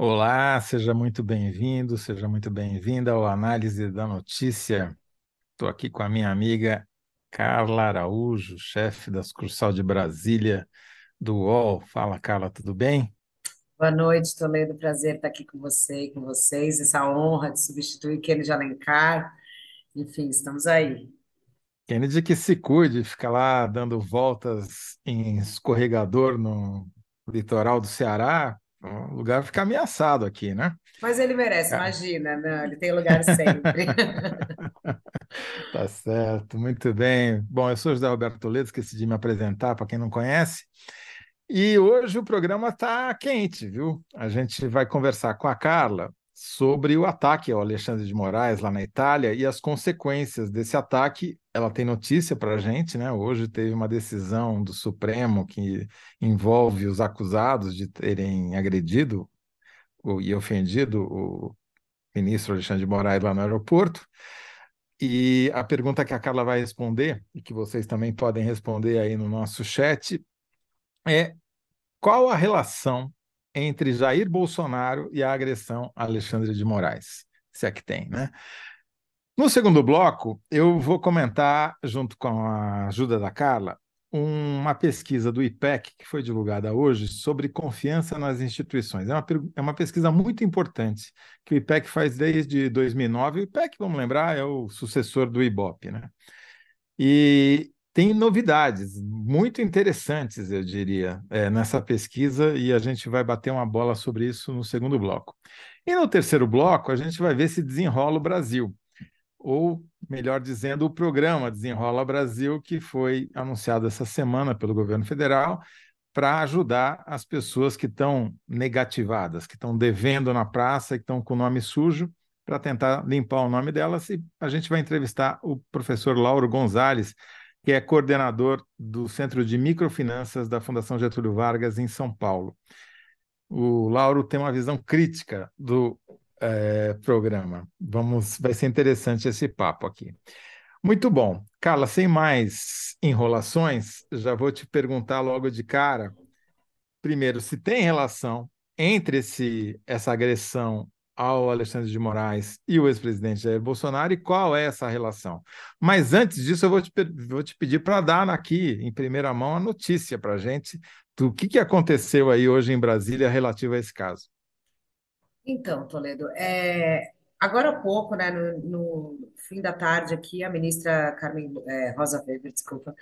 Olá, seja muito bem-vindo, seja muito bem-vinda ao Análise da Notícia. Estou aqui com a minha amiga Carla Araújo, chefe da sucursal de Brasília do UOL. Fala, Carla, tudo bem? Boa noite, Toledo. Prazer estar aqui com você e com vocês. Essa honra de substituir Kennedy Alencar. Enfim, estamos aí. Kennedy que se cuide, fica lá dando voltas em escorregador no litoral do Ceará, o lugar fica ameaçado aqui, né? Mas ele merece, É. imagina, não, ele tem lugar sempre. Tá certo, muito bem. Bom, eu sou José Roberto Toledo, esqueci de me apresentar para quem não conhece. E hoje o programa está quente, viu? A gente vai conversar com a Carla sobre o ataque ao Alexandre de Moraes lá na Itália e as consequências desse ataque. Ela tem notícia para a gente, né? Hoje teve uma decisão do Supremo que envolve os acusados de terem agredido e ofendido o ministro Alexandre de Moraes lá no aeroporto. E a pergunta que a Carla vai responder, e que vocês também podem responder aí no nosso chat, é qual a relação entre Jair Bolsonaro e a agressão a Alexandre de Moraes? Se é que tem, né? No segundo bloco, eu vou comentar, junto com a ajuda da Carla, uma pesquisa do IPEC que foi divulgada hoje sobre confiança nas instituições. É uma, é uma pesquisa muito importante que o IPEC faz desde 2009. O IPEC, vamos lembrar, é o sucessor do IBOP, né? E tem novidades muito interessantes, eu diria, é, nessa pesquisa, e a gente vai bater uma bola sobre isso no segundo bloco. E no terceiro bloco, a gente vai ver se desenrola o Brasil, ou, melhor dizendo, o programa Desenrola Brasil, que foi anunciado essa semana pelo governo federal para ajudar as pessoas que estão negativadas, que estão devendo na praça, que estão com o nome sujo, para tentar limpar o nome delas. E a gente vai entrevistar o professor Lauro Gonzalez, que é coordenador do Centro de Microfinanças da Fundação Getúlio Vargas, em São Paulo. O Lauro tem uma visão crítica do eh, programa. Vamos, vai ser interessante esse papo aqui. Muito bom. Carla, sem mais enrolações, já vou te perguntar logo de cara, primeiro, se tem relação entre esse, essa agressão ao Alexandre de Moraes e o ex-presidente Jair Bolsonaro e qual é essa relação. Mas antes disso, eu vou te, vou te pedir para dar aqui, em primeira mão, a notícia para a gente do que, que aconteceu aí hoje em Brasília relativo a esse caso. Então, Toledo, é, agora há pouco, né, no, no fim da tarde aqui, a ministra Carmen é, Rosa Weber, desculpa,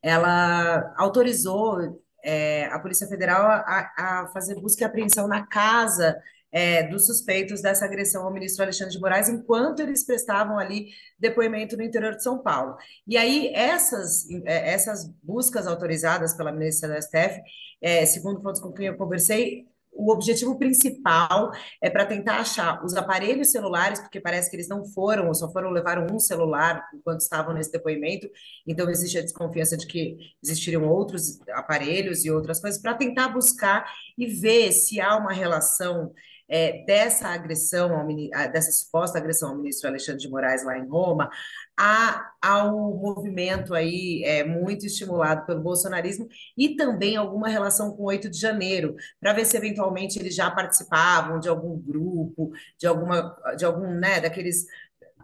ela autorizou é, a Polícia Federal a, a fazer busca e apreensão na casa é, dos suspeitos dessa agressão ao ministro Alexandre de Moraes, enquanto eles prestavam ali depoimento no interior de São Paulo. E aí, essas, é, essas buscas autorizadas pela ministra da STF, é, segundo fontes com quem eu conversei, o objetivo principal é para tentar achar os aparelhos celulares, porque parece que eles não foram, ou só foram levaram um celular enquanto estavam nesse depoimento, então existe a desconfiança de que existiriam outros aparelhos e outras coisas, para tentar buscar e ver se há uma relação é, dessa agressão, ao, dessa suposta agressão ao ministro Alexandre de Moraes lá em Roma, a, ao movimento aí é, muito estimulado pelo bolsonarismo e também alguma relação com o 8 de janeiro, para ver se eventualmente eles já participavam de algum grupo, de alguma, de algum, né, daqueles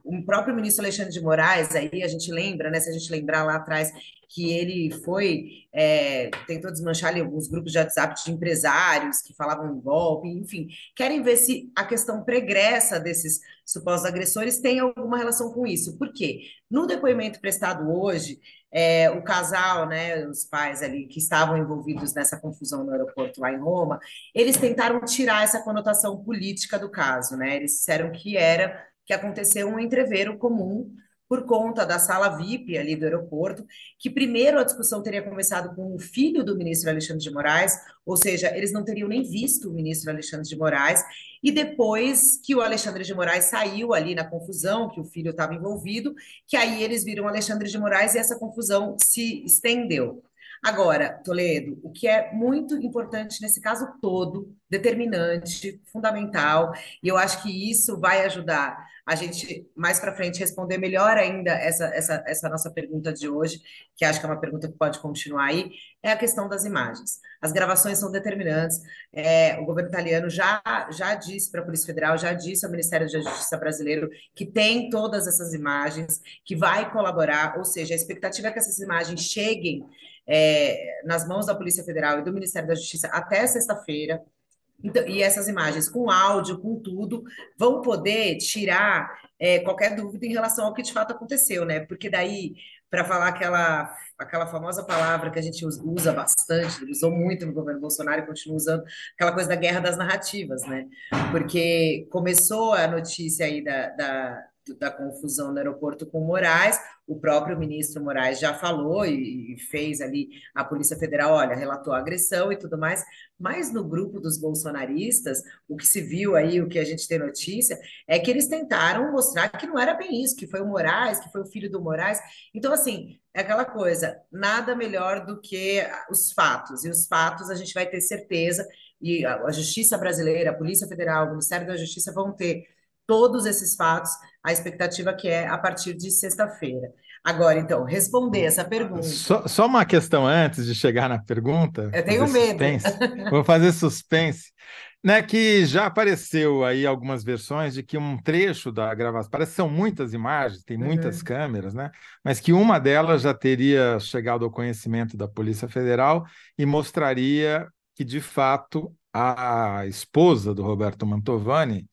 o próprio ministro Alexandre de Moraes, aí a gente lembra, né, se a gente lembrar lá atrás, que ele foi, é, tentou desmanchar ali alguns grupos de WhatsApp de empresários que falavam em golpe, enfim, querem ver se a questão pregressa desses supostos agressores tem alguma relação com isso. Por quê? No depoimento prestado hoje, é, o casal, né, os pais ali que estavam envolvidos nessa confusão no aeroporto lá em Roma, eles tentaram tirar essa conotação política do caso, né? Eles disseram que era que aconteceu um entrevero comum por conta da sala VIP ali do aeroporto, que primeiro a discussão teria começado com o filho do ministro Alexandre de Moraes, ou seja, eles não teriam nem visto o ministro Alexandre de Moraes, e depois que o Alexandre de Moraes saiu ali na confusão, que o filho estava envolvido, que aí eles viram Alexandre de Moraes e essa confusão se estendeu. Agora, Toledo, o que é muito importante nesse caso todo, determinante, fundamental, e eu acho que isso vai ajudar a gente mais para frente responder melhor ainda essa, essa, essa nossa pergunta de hoje, que acho que é uma pergunta que pode continuar aí, é a questão das imagens. As gravações são determinantes. É, o governo italiano já, já disse para a Polícia Federal, já disse ao Ministério da Justiça brasileiro que tem todas essas imagens, que vai colaborar, ou seja, a expectativa é que essas imagens cheguem é, nas mãos da Polícia Federal e do Ministério da Justiça até sexta-feira. Então, e essas imagens com áudio, com tudo, vão poder tirar é, qualquer dúvida em relação ao que de fato aconteceu, né? Porque daí, para falar aquela, aquela famosa palavra que a gente usa bastante, usou muito no governo Bolsonaro e continua usando, aquela coisa da guerra das narrativas, né? Porque começou a notícia aí da, da da confusão no aeroporto com Moraes, o próprio ministro Moraes já falou e, e, fez ali a Polícia Federal, olha, relatou a agressão e tudo mais, mas no grupo dos bolsonaristas, o que se viu aí, o que a gente tem notícia, é que eles tentaram mostrar que não era bem isso, que foi o Moraes, que foi o filho do Moraes. Então, assim, é aquela coisa, nada melhor do que os fatos, e os fatos a gente vai ter certeza, e a, a Justiça Brasileira, a Polícia Federal, o Ministério da Justiça vão ter todos esses fatos, a expectativa que é a partir de sexta-feira. Agora, então, responder essa pergunta. Só, só, uma questão antes de chegar na pergunta. Eu tenho medo. Suspense. Vou fazer suspense. Né, que já apareceu aí algumas versões de que um trecho da gravação, parece que são muitas imagens, tem muitas uhum. câmeras, né? Mas que uma delas já teria chegado ao conhecimento da Polícia Federal e mostraria que, de fato, a esposa do Roberto Mantovani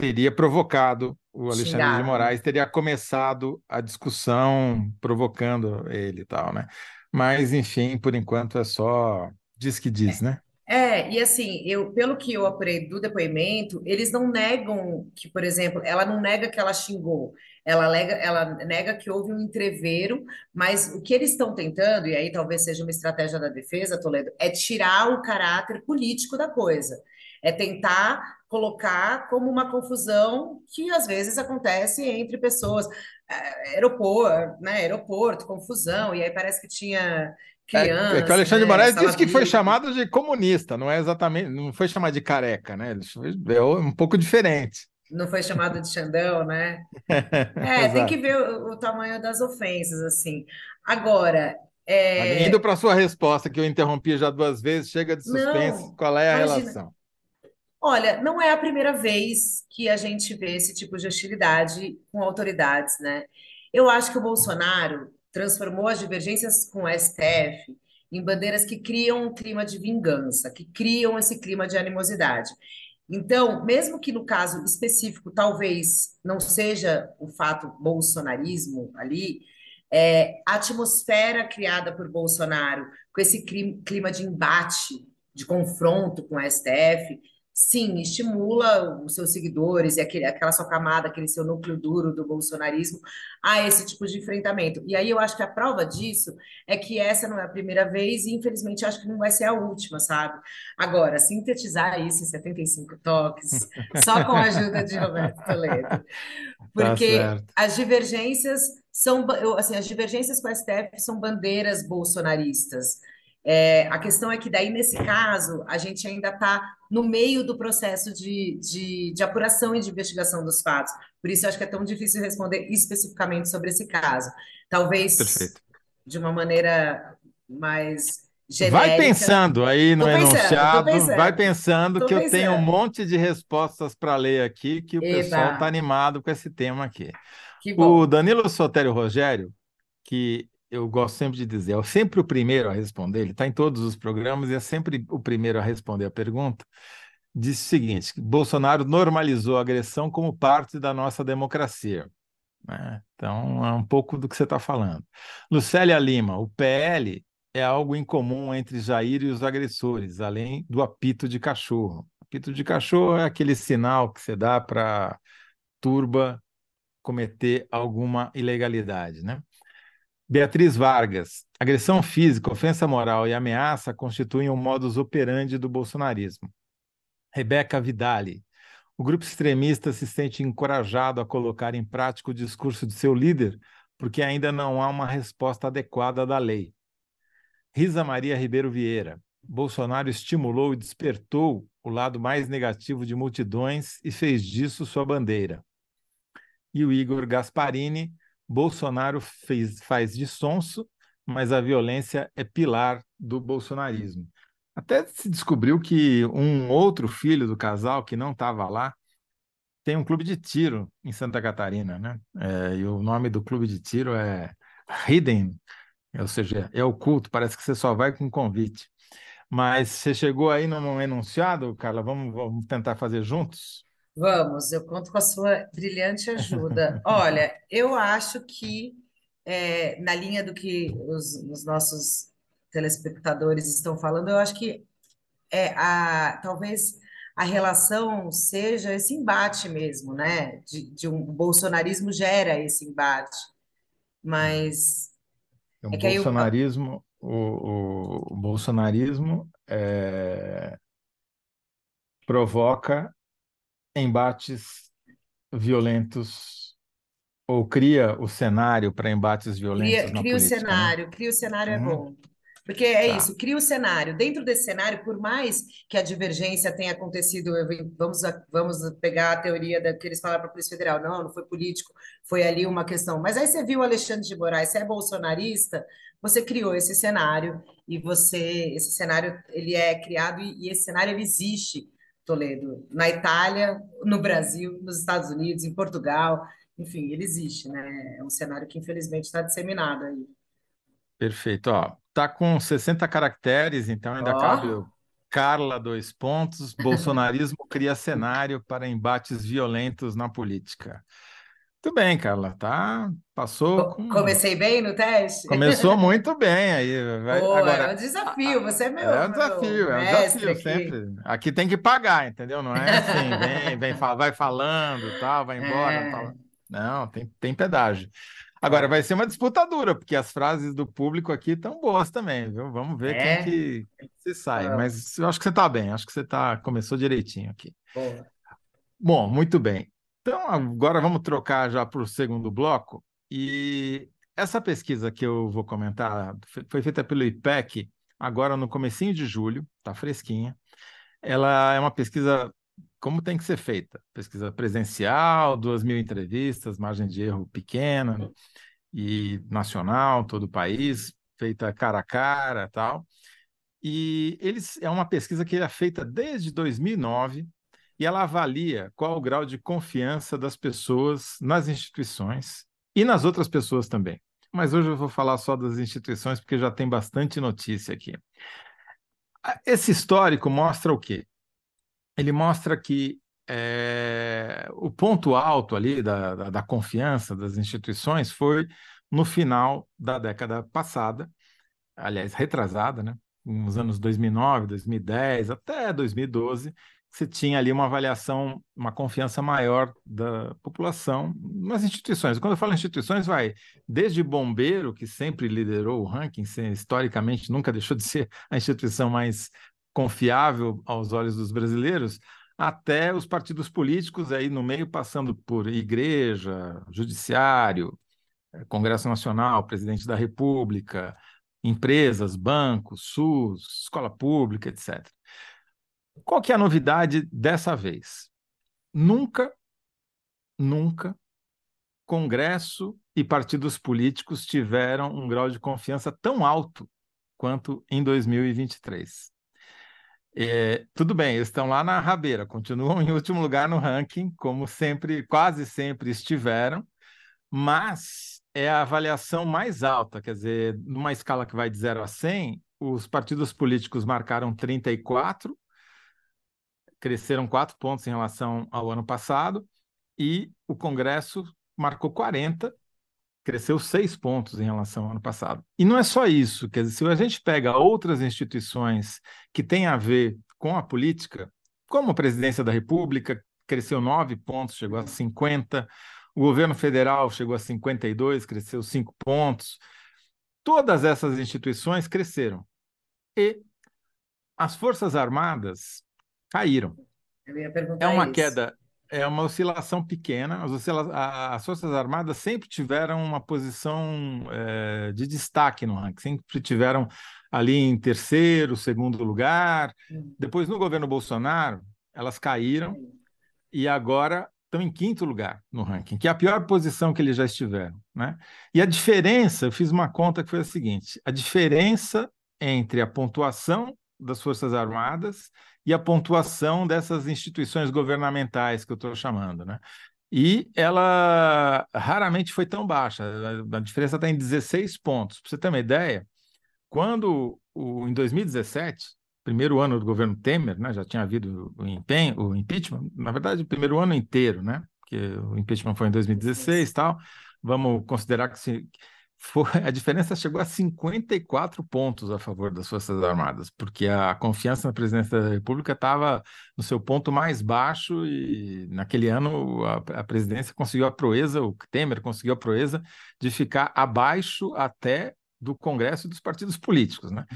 teria provocado o Alexandre de Moraes, teria começado a discussão provocando ele e tal, né? Mas, enfim, por enquanto é só diz que diz, é. né? É, e assim, eu, pelo que eu apurei do depoimento, eles não negam que, por exemplo, ela não nega que ela xingou, ela, lega, ela nega que houve um entreveiro, mas o que eles estão tentando, e aí talvez seja uma estratégia da defesa, Toledo, é tirar o caráter político da coisa. É tentar colocar como uma confusão que às vezes acontece entre pessoas. É, aeroporto, né? Aeroporto, confusão, e aí parece que tinha criança. É, é que o Alexandre né? Moraes disse que foi chamado de comunista, não é exatamente, não foi chamado de careca, né? Ele foi, é um pouco diferente. Não foi chamado de Xandão, né? É, tem que ver o, o, tamanho das ofensas, assim. Agora. É... Indo para a sua resposta, que eu interrompi já duas vezes, chega de suspense, não, qual é a imagina, relação? Olha, não é a primeira vez que a gente vê esse tipo de hostilidade com autoridades, né? Eu acho que o Bolsonaro transformou as divergências com o STF em bandeiras que criam um clima de vingança, que criam esse clima de animosidade. Então, mesmo que no caso específico talvez não seja o fato bolsonarismo ali, é, a atmosfera criada por Bolsonaro, com esse clima de embate, de confronto com o STF, sim, estimula os seus seguidores e aquele, aquela sua camada, aquele seu núcleo duro do bolsonarismo a esse tipo de enfrentamento. E aí eu acho que a prova disso é que essa não é a primeira vez e infelizmente acho que não vai ser a última, sabe? Agora, sintetizar isso em 75 toques, só com a ajuda de Roberto Toledo. Tá Porque tá as divergências são, assim, as divergências com a STF são bandeiras bolsonaristas. É, a questão é que daí, nesse caso, a gente ainda está no meio do processo de, de, de, apuração e de investigação dos fatos. Por isso, acho que é tão difícil responder especificamente sobre esse caso. Talvez Perfeito. de uma maneira mais genérica. Vai pensando aí no pensando, enunciado, pensando, vai pensando que pensando. eu tenho um monte de respostas para ler aqui, que o Eba. pessoal está animado com esse tema aqui. O Danilo Sotério Rogério, que eu gosto sempre de dizer, é sempre o primeiro a responder, ele está em todos os programas e é sempre o primeiro a responder a pergunta. Disse o seguinte: Bolsonaro normalizou a agressão como parte da nossa democracia. Né? Então, é um pouco do que você está falando. Lucélia Lima, o PL é algo incomum entre Jair e os agressores, além do apito de cachorro. Apito de cachorro é aquele sinal que você dá para turba cometer alguma ilegalidade, né? Beatriz Vargas. Agressão física, ofensa moral e ameaça constituem um modus operandi do bolsonarismo. Rebeca Vidali. O grupo extremista se sente encorajado a colocar em prática o discurso de seu líder porque ainda não há uma resposta adequada da lei. Risa Maria Ribeiro Vieira. Bolsonaro estimulou e despertou o lado mais negativo de multidões e fez disso sua bandeira. E o Igor Gasparini. Bolsonaro fez, faz de sonso, mas a violência é pilar do bolsonarismo. Até se descobriu que um outro filho do casal que não estava lá tem um clube de tiro em Santa Catarina, né? É, e o nome do clube de tiro é Hidden, ou seja, é oculto, parece que você só vai com convite. Mas você chegou aí num enunciado, Carla, vamos, vamos tentar fazer juntos? Vamos, eu conto com a sua brilhante ajuda. Olha, eu acho que, é, na linha do que os, os nossos telespectadores estão falando, eu acho que é, a, talvez a relação seja esse embate mesmo, né? De, de um o bolsonarismo gera esse embate, mas o é que bolsonarismo, o, o, o bolsonarismo é, provoca embates violentos ou cria o cenário para embates violentos cria, na cria política, o cenário, né? cria o cenário uhum. é bom. Porque é tá. isso, cria o cenário. Dentro desse cenário, por mais que a divergência tenha acontecido, vamos, vamos pegar a teoria da, que eles falaram para a Polícia Federal, não, não foi político, foi ali uma questão. Mas aí você viu o Alexandre de Moraes, você é bolsonarista, você criou esse cenário e você, esse cenário, ele é criado e, e esse cenário ele existe, Toledo, na Itália, no Brasil, nos Estados Unidos, em Portugal, enfim, ele existe, né? É um cenário que infelizmente está disseminado aí. Perfeito, ó. Tá com 60 caracteres, então ainda oh. cabe o Carla, dois pontos. Bolsonarismo cria cenário para embates violentos na política. Muito bem, Carla, tá? Passou. Com... Comecei bem no teste? Começou muito bem aí. Vai... Pô, Agora, é um desafio, você é meu. É um desafio, é um desafio aqui. sempre. Aqui tem que pagar, entendeu? Não é assim, vem, vem, vai falando, tal, vai embora. É. Tal. Não, tem, tem pedágio. Agora vai ser uma disputa dura, porque as frases do público aqui estão boas também, viu? Vamos ver é? quem, que, quem que se sai. Mas eu acho que você está bem, acho que você tá, começou direitinho aqui. Boa. Bom, muito bem. Então, agora vamos trocar já para o segundo bloco. E essa pesquisa que eu vou comentar foi feita pelo IPEC agora no comecinho de julho, está fresquinha. Ela é uma pesquisa como tem que ser feita. Pesquisa presencial, duas mil entrevistas, margem de erro pequena, e nacional, todo o país, feita cara a cara tal. E eles é uma pesquisa que é feita desde 2009 e ela avalia qual o grau de confiança das pessoas nas instituições e nas outras pessoas também. Mas hoje eu vou falar só das instituições porque já tem bastante notícia aqui. Esse histórico mostra o quê? ele mostra que é, o ponto alto ali da, da, da, confiança das instituições foi no final da década passada, aliás, retrasada, né? nos anos 2009, 2010, até 2012, você tinha ali uma avaliação, uma confiança maior da população nas instituições. Quando eu falo instituições, vai desde bombeiro, que sempre liderou o ranking, historicamente nunca deixou de ser a instituição mais confiável aos olhos dos brasileiros, até os partidos políticos aí no meio, passando por igreja, judiciário, eh, Congresso Nacional, presidente da República, empresas, bancos, SUS, escola pública, etc. Qual que é a novidade dessa vez? Nunca, nunca Congresso e partidos políticos tiveram um grau de confiança tão alto quanto em 2023. É, tudo bem, eles estão lá na rabeira, continuam em último lugar no ranking, como sempre, quase sempre estiveram, mas é a avaliação mais alta, quer dizer, numa escala que vai de 0 a 100, os partidos políticos marcaram 34, cresceram 4 pontos em relação ao ano passado, e o Congresso marcou 40, cresceu seis pontos em relação ao ano passado. E não é só isso, quer dizer, se a gente pega outras instituições que têm a ver com a política, como a presidência da República, cresceu nove pontos, chegou a 50, o governo federal chegou a 52, cresceu cinco pontos. Todas essas instituições cresceram. E as Forças Armadas caíram. é uma isso. queda é uma oscilação pequena. As, oscila as Forças Armadas sempre tiveram uma posição é, de destaque no ranking, sempre tiveram ali em terceiro, segundo lugar. Uhum. Depois, no governo Bolsonaro, elas caíram e agora estão em quinto lugar no ranking, que é a pior posição que eles já estiveram. Né? E a diferença, eu fiz uma conta que foi a seguinte: a diferença entre a pontuação das Forças Armadas e a pontuação dessas instituições governamentais que eu estou chamando. Né? E ela raramente foi tão baixa, a diferença está em 16 pontos. Para você ter uma ideia, quando o, em 2017, primeiro ano do governo Temer, né, já tinha havido o, empenho, o impeachment, na verdade, o primeiro ano inteiro, né, porque o impeachment foi em 2016 e tal, vamos considerar que se, foi, a diferença chegou a 54 pontos a favor das Forças Armadas, porque a confiança na presidência da República estava no seu ponto mais baixo e naquele ano a, a, presidência conseguiu a proeza, o Temer conseguiu a proeza de ficar abaixo até do Congresso e dos partidos políticos, né?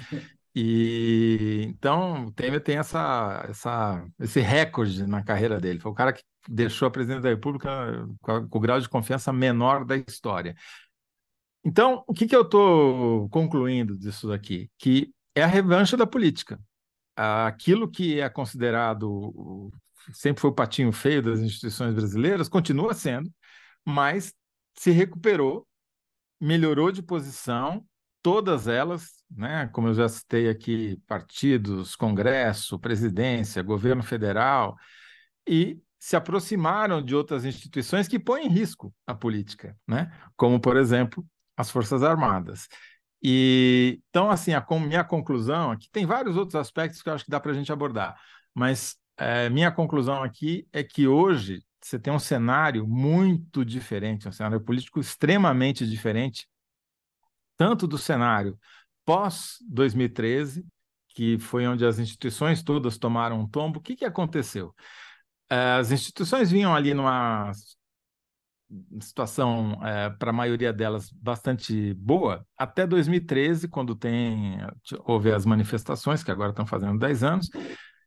E então o Temer tem essa, essa, esse recorde na carreira dele. Foi o cara que deixou a presidência da República com, com o grau de confiança menor da história. Então, o que, que eu estou concluindo disso daqui? Que é a revanche da política. Aquilo que é considerado sempre foi o patinho feio das instituições brasileiras, continua sendo, mas se recuperou, melhorou de posição, todas elas, né, como eu já citei aqui, partidos, Congresso, presidência, governo federal, e se aproximaram de outras instituições que põem em risco a política, né? como, por exemplo, as Forças Armadas. E então, assim, a minha conclusão aqui tem vários outros aspectos que eu acho que dá para a gente abordar, mas é, minha conclusão aqui é que hoje você tem um cenário muito diferente, um cenário político extremamente diferente, tanto do cenário pós 2013, que foi onde as instituições todas tomaram um tombo. O que, que aconteceu? É, as instituições vinham ali numa situação, é, para a maioria delas, bastante boa, até 2013, quando tem, houve as manifestações, que agora estão fazendo 10 anos,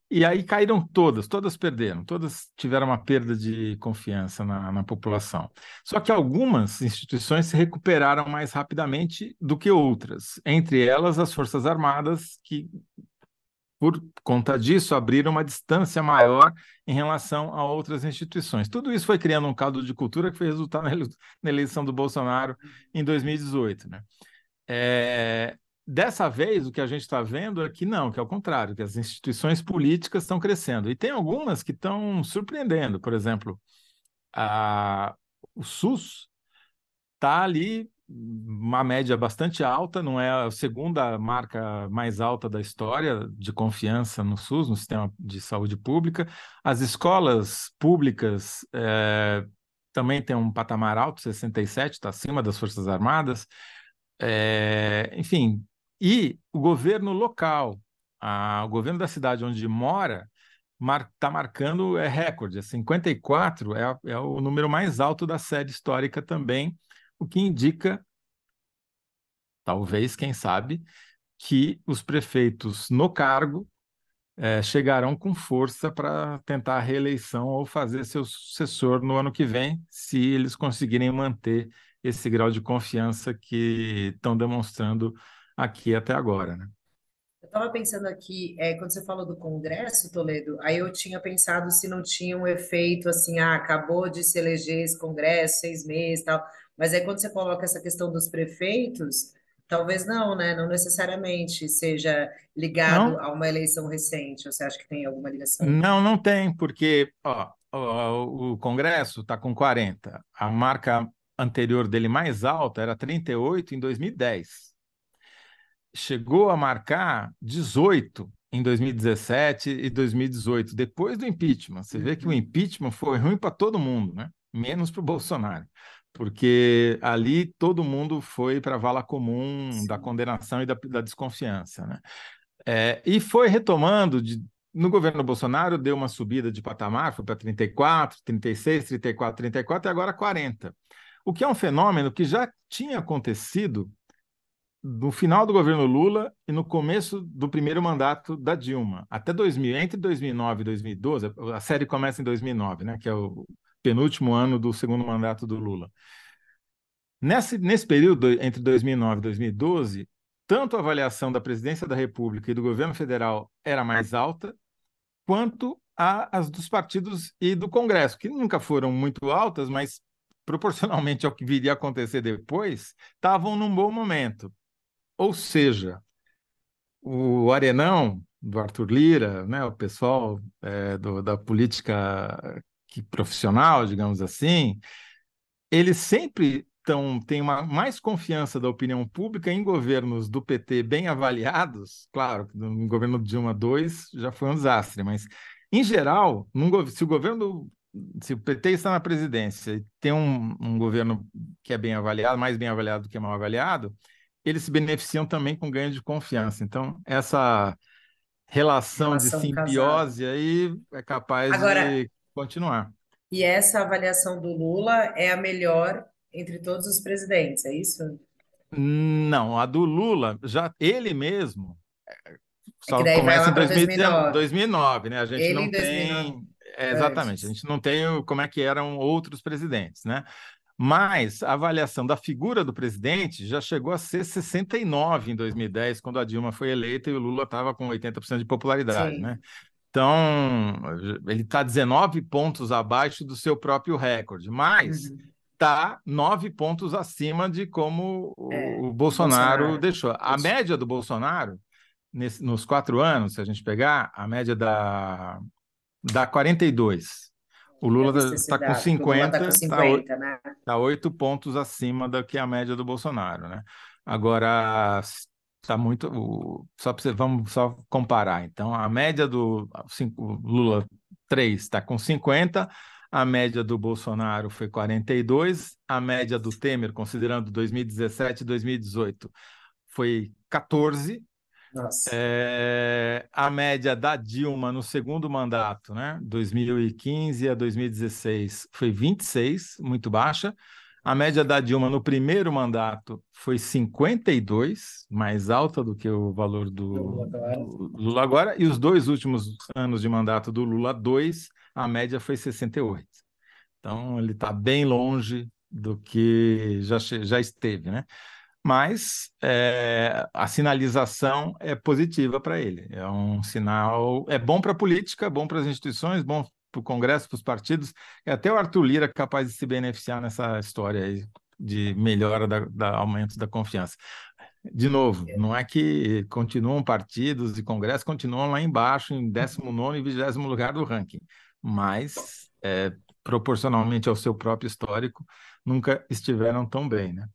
e aí caíram todas, todas perderam, todas tiveram uma perda de confiança na, na população. Só que algumas instituições se recuperaram mais rapidamente do que outras, entre elas as Forças Armadas, que por conta disso, abriram uma distância maior em relação a outras instituições. Tudo isso foi criando um caldo de cultura que foi resultar na eleição do Bolsonaro em 2018. Né? É, dessa vez, o que a gente está vendo é que não, que é o contrário, que as instituições políticas estão crescendo. E tem algumas que estão surpreendendo. Por exemplo, a, o SUS está ali uma média bastante alta, não é a segunda marca mais alta da história de confiança no SUS, no sistema de saúde pública. As escolas públicas é, também têm um patamar alto, 67, está acima das Forças Armadas. É, enfim, e o governo local, a, o governo da cidade onde mora, está mar, tá marcando é recorde, 54 é, é o número mais alto da série histórica também, o que indica, talvez, quem sabe, que os prefeitos no cargo é, chegarão com força para tentar a reeleição ou fazer seu sucessor no ano que vem, se eles conseguirem manter esse grau de confiança que estão demonstrando aqui até agora. Né? Eu estava pensando aqui, é, quando você falou do Congresso, Toledo, aí eu tinha pensado se não tinha um efeito assim, ah, acabou de se eleger esse Congresso, seis meses tal. Mas aí quando você coloca essa questão dos prefeitos, talvez não, né? Não necessariamente seja ligado não. a uma eleição recente. Você acha que tem alguma ligação? Não, não tem, porque ó, ó, o Congresso está com 40. A marca anterior dele mais alta era 38 em 2010. Chegou a marcar 18 em 2017 e 2018, depois do impeachment. Você vê que o uhum. impeachment foi ruim para todo mundo, né? menos para o Bolsonaro porque ali todo mundo foi para a vala comum Sim. da condenação e da, da desconfiança. Né? É, e foi retomando, de, no governo Bolsonaro deu uma subida de patamar, foi para 34, 36, 34, 34 e agora 40. O que é um fenômeno que já tinha acontecido no final do governo Lula e no começo do primeiro mandato da Dilma, até 2000, entre 2009 e 2012, a série começa em 2009, né, que é o penúltimo ano do segundo mandato do Lula. Nesse, nesse período, entre 2009 e 2012, tanto a avaliação da presidência da República e do governo federal era mais alta, quanto a, as dos partidos e do Congresso, que nunca foram muito altas, mas proporcionalmente ao que viria a acontecer depois, estavam num bom momento. Ou seja, o Arenão, do Arthur Lira, né, o pessoal é, do, da política que, profissional, digamos assim, eles sempre tão, têm uma, mais confiança da opinião pública em governos do PT bem avaliados. Claro, no governo Dilma II já foi um desastre, mas, em geral, num, se o governo se o PT está na presidência e tem um, um, governo que é bem avaliado, mais bem avaliado do que mal avaliado, eles se beneficiam também com ganho de confiança. Então, essa relação, relação de simbiose casada. aí é capaz Agora, de continuar. E essa avaliação do Lula é a melhor entre todos os presidentes, é isso? Não, a do Lula, já ele mesmo, é só é começa em 2009. 2009, né? A gente ele não tem é, exatamente. A gente não tem como é que eram outros presidentes, né? Mas a avaliação da figura do presidente já chegou a ser 69 em 2010, quando a Dilma foi eleita e o Lula estava com 80% de popularidade, Sim. né? Então, ele está 19 pontos abaixo do seu próprio recorde, mas está uhum. nove pontos acima de como é, o Bolsonaro, Bolsonaro, deixou. A média do Bolsonaro, nesse, nos quatro anos, se a gente pegar, a média da, dá 42. O Lula está com 50, está 50, tá né? Tá 8 pontos acima da que é a média do Bolsonaro, né? Agora está muito. Só para você, vamos só comparar. Então, a média do Lula 3 está com 50, a média do Bolsonaro foi 42, a média do Temer, considerando 2017 e 2018, foi 14, é, a média da Dilma no segundo mandato, né, 2015 a 2016, foi 26, muito baixa. A média da Dilma no primeiro mandato foi 52, mais alta do que o valor do, do Lula agora. E os dois últimos anos de mandato do Lula 2, a média foi 68. Então, ele está bem longe do que já, já esteve, né? mas é, a sinalização é positiva para ele. É um sinal, é bom para a política, bom para as instituições, bom para o Congresso, para os partidos, e até o Arthur Lira é capaz de se beneficiar nessa história aí de melhora da, da aumento da confiança. De novo, não é que continuam partidos e congressos continuam lá embaixo, em 19 e 20 lugar do ranking, mas é, proporcionalmente ao seu próprio histórico, nunca estiveram tão bem, né?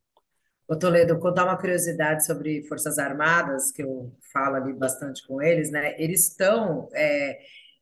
Ô Toledo, contar uma curiosidade sobre Forças Armadas, que eu falo ali bastante com eles, né? Eles estão é,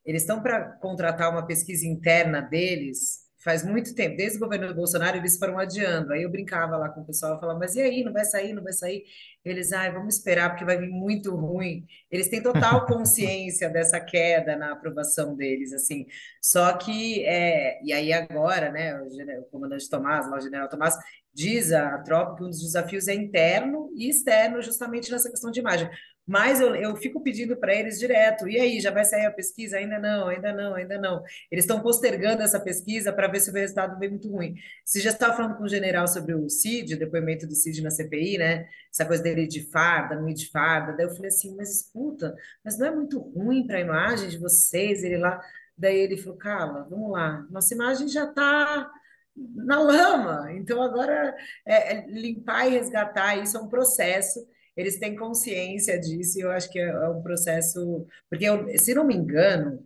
eles estão para contratar uma pesquisa interna deles faz muito tempo, desde o governo do Bolsonaro, eles foram adiando. Aí eu brincava lá com o pessoal, falava, mas e aí, não vai sair, não vai sair? Eles, ai, vamos esperar, porque vai vir muito ruim. Eles têm total consciência dessa queda na aprovação deles, assim. Só que, é, e aí agora, né, o, o comandante Tomás, lá, o general Tomás, diz a tropa que um dos desafios é interno e externo, justamente nessa questão de imagem. Mas eu, eu fico pedindo para eles direto, e aí, já vai sair a pesquisa? Ainda não, ainda não, ainda não. Eles estão postergando essa pesquisa para ver se o resultado vem muito ruim. Você já estava falando com o general sobre o CID, o depoimento do CID na CPI, né? Essa coisa dele de farda, não ir de farda. Daí eu falei assim, mas escuta, mas não é muito ruim para a imagem de vocês, ele lá. Daí ele falou, Carla, vamos lá, nossa imagem já está na lama. Então, agora, é, é limpar e resgatar isso é um processo. Eles têm consciência disso e eu acho que é, é um processo. Porque, eu, se não me engano,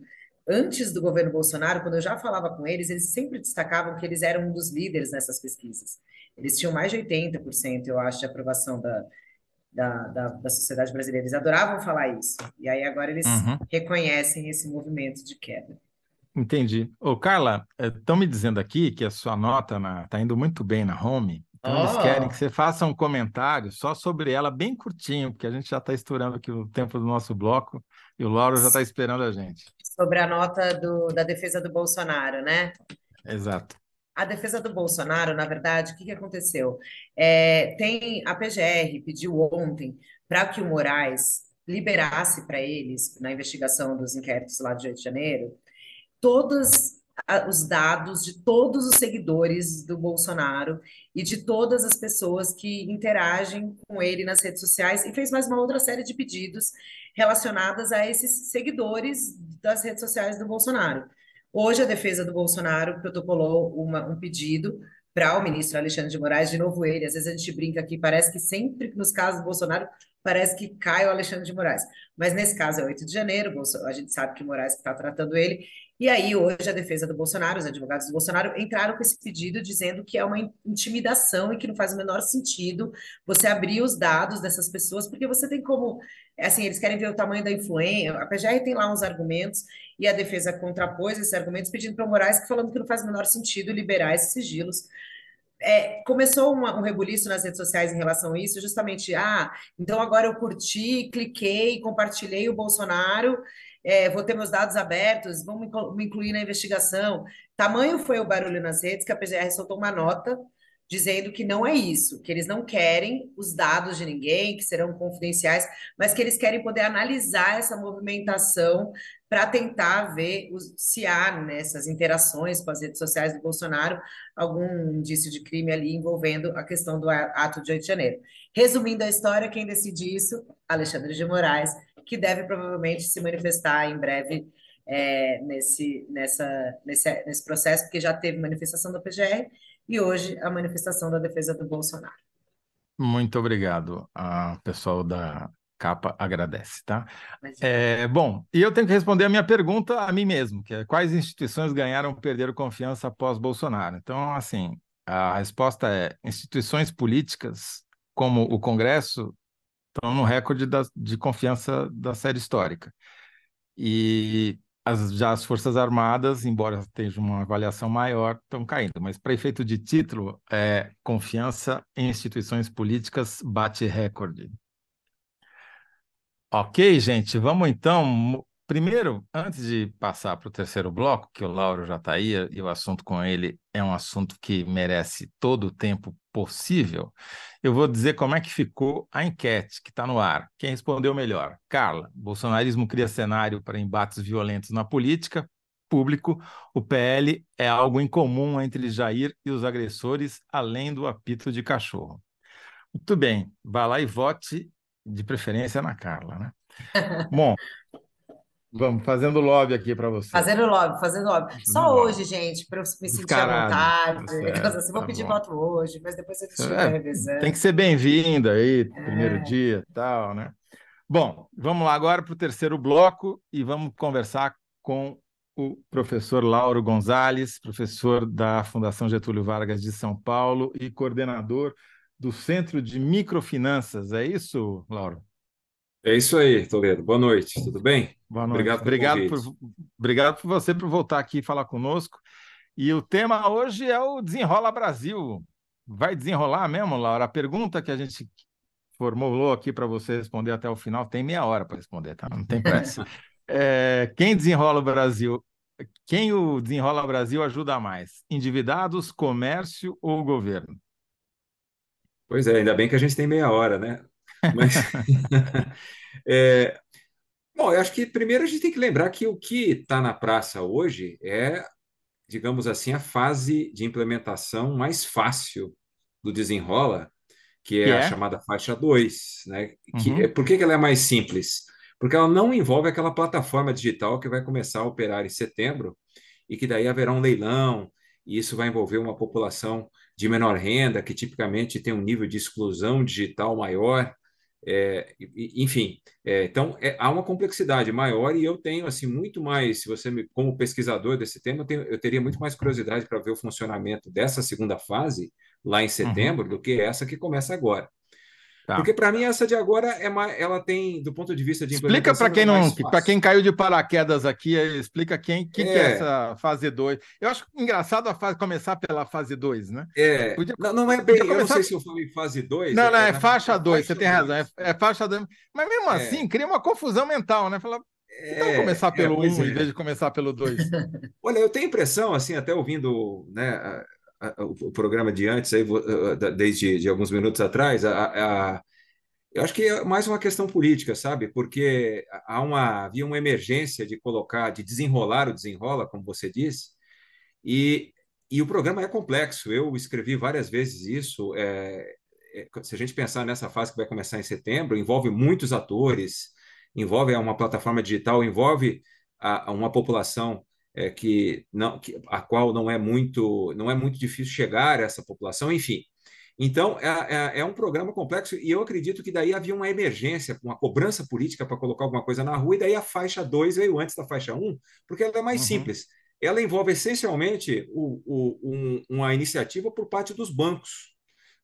antes do governo Bolsonaro, quando eu já falava com eles, eles sempre destacavam que eles eram um dos líderes nessas pesquisas. Eles tinham mais de 80%, eu acho, de aprovação da, da, da, da, sociedade brasileira. Eles adoravam falar isso. E aí agora eles uhum. reconhecem esse movimento de queda. Entendi. Ô, Carla, estão me dizendo aqui que a sua nota está indo muito bem na home. Então, eles querem que você faça um comentário só sobre ela, bem curtinho, porque a gente já está estourando aqui o tempo do nosso bloco e o Lauro já está esperando a gente. Sobre a nota do, da defesa do Bolsonaro, né? Exato. A defesa do Bolsonaro, na verdade, o que, que aconteceu? É, tem a PGR pediu ontem para que o Moraes liberasse para eles, na investigação dos inquéritos lá de Rio de Janeiro, todas os dados de todos os seguidores do Bolsonaro e de todas as pessoas que interagem com ele nas redes sociais e fez mais uma outra série de pedidos relacionadas a esses seguidores das redes sociais do Bolsonaro. Hoje, a defesa do Bolsonaro protocolou uma, um pedido para o ministro Alexandre de Moraes, de novo ele, às vezes a gente brinca aqui, parece que sempre nos casos do Bolsonaro, parece que cai o Alexandre de Moraes. Mas nesse caso é 8 de janeiro, a gente sabe que Moraes está tratando ele, e aí, hoje, a defesa do Bolsonaro, os advogados do Bolsonaro, entraram com esse pedido dizendo que é uma intimidação e que não faz o menor sentido você abrir os dados dessas pessoas, porque você tem como. Assim, eles querem ver o tamanho da influência. A PGR tem lá uns argumentos e a defesa contrapôs esses argumentos, pedindo para o Moraes, falando que não faz o menor sentido liberar esses sigilos. É, começou uma, um rebuliço nas redes sociais em relação a isso, justamente, ah, então agora eu curti, cliquei, compartilhei o Bolsonaro é, vou ter meus dados abertos, vão me incluir na investigação. Tamanho foi o barulho nas redes que a PGR soltou uma nota dizendo que não é isso, que eles não querem os dados de ninguém, que serão confidenciais, mas que eles querem poder analisar essa movimentação para tentar ver se há nessas interações com as redes sociais do Bolsonaro algum indício de crime ali envolvendo a questão do ato de 8 de janeiro. Resumindo a história, quem decide isso? Alexandre de Moraes, que deve provavelmente se manifestar em breve é, nesse, nessa, nesse, nesse processo, porque já teve manifestação da PGR e hoje a manifestação da defesa do Bolsonaro. Muito obrigado. A pessoal da capa agradece, tá? É, bom, e eu tenho que responder a minha pergunta a mim mesmo, que é quais instituições ganharam ou perderam confiança após Bolsonaro? Então, assim, a resposta é instituições políticas como o Congresso estão no recorde da, de confiança da série histórica. E as, já as Forças Armadas, embora tenham uma avaliação maior, estão caindo. Mas para efeito de título, é, confiança em instituições políticas bate recorde. Ok, gente, vamos então Primeiro, antes de passar para o terceiro bloco, que o Lauro já está aí e o assunto com ele é um assunto que merece todo o tempo possível, eu vou dizer como é que ficou a enquete que está no ar. Quem respondeu melhor? Carla, bolsonarismo cria cenário para embates violentos na política. Público, o PL é algo incomum entre Jair e os agressores, além do apito de cachorro. Muito bem, vá lá e vote, de preferência na Carla, né? Bom, Vamos, fazendo lobby aqui para você. Fazendo lobby, fazendo lobby. Fazendo Só hoje, gente, para eu me sentir à vontade. Tá assim, vou tá pedir bom. voto hoje, mas depois a gente é, revezando. Tem que ser bem-vinda aí, é. primeiro dia e tal, né? Bom, vamos lá agora para o terceiro bloco e vamos conversar com o professor Lauro Gonzalez, professor da Fundação Getúlio Vargas de São Paulo e coordenador do Centro de Microfinanças. É isso, Lauro? É isso aí, Toledo. Boa noite, tudo bem? Boa noite. Obrigado, obrigado, por, obrigado por você por voltar aqui e falar conosco. E o tema hoje é o Desenrola Brasil. Vai desenrolar mesmo, Laura? A pergunta que a gente formulou aqui para você responder até o final tem meia hora para responder, tá? Não tem pressa. é, quem desenrola o Brasil? Quem o desenrola Brasil ajuda mais? Endividados, comércio ou governo? Pois é, ainda bem que a gente tem meia hora, né? Mas, é, bom, eu acho que primeiro a gente tem que lembrar que o que está na praça hoje é, digamos assim, a fase de implementação mais fácil do desenrola, que é, que é? a chamada faixa 2. Né? Que, uhum. Por que, que ela é mais simples? Porque ela não envolve aquela plataforma digital que vai começar a operar em setembro e que daí haverá um leilão, e isso vai envolver uma população de menor renda, que tipicamente tem um nível de exclusão digital maior, é, enfim, é, então é, há uma complexidade maior e eu tenho assim muito mais, se você me, como pesquisador desse tema, eu, tenho, eu teria muito mais curiosidade para ver o funcionamento dessa segunda fase lá em setembro uhum. do que essa que começa agora. Tá. Porque para mim essa de agora é mais, ela tem do ponto de vista de explica para quem não para quem caiu de paraquedas aqui explica quem que é, que é essa fase 2 eu acho engraçado a fase começar pela fase 2 né? É. Podia, não, não é bem começar... eu não sei se eu falei fase 2 não não é, é faixa 2 você tem razão é, é faixa 2 mas mesmo é. assim cria uma confusão mental né? Falar então começar pelo 1 um, em vez de começar pelo 2 olha eu tenho impressão assim até ouvindo né o programa de antes, aí, desde de alguns minutos atrás, a, a, eu acho que é mais uma questão política, sabe? Porque há uma, havia uma emergência de colocar, de desenrolar o desenrola, como você disse, E, e o programa é complexo. Eu escrevi várias vezes isso. É, é, se a gente pensar nessa fase que vai começar em setembro, envolve muitos atores, envolve uma plataforma digital, envolve a, a uma população é, que não, que, a qual não é muito não é muito difícil chegar a essa população, enfim. Então, é, é, é, um programa complexo e eu acredito que daí havia uma emergência, uma cobrança política para colocar alguma coisa na rua, e daí a faixa 2 veio antes da faixa 1, um, porque ela é mais uhum. simples. Ela envolve essencialmente o, o, um, uma iniciativa por parte dos bancos,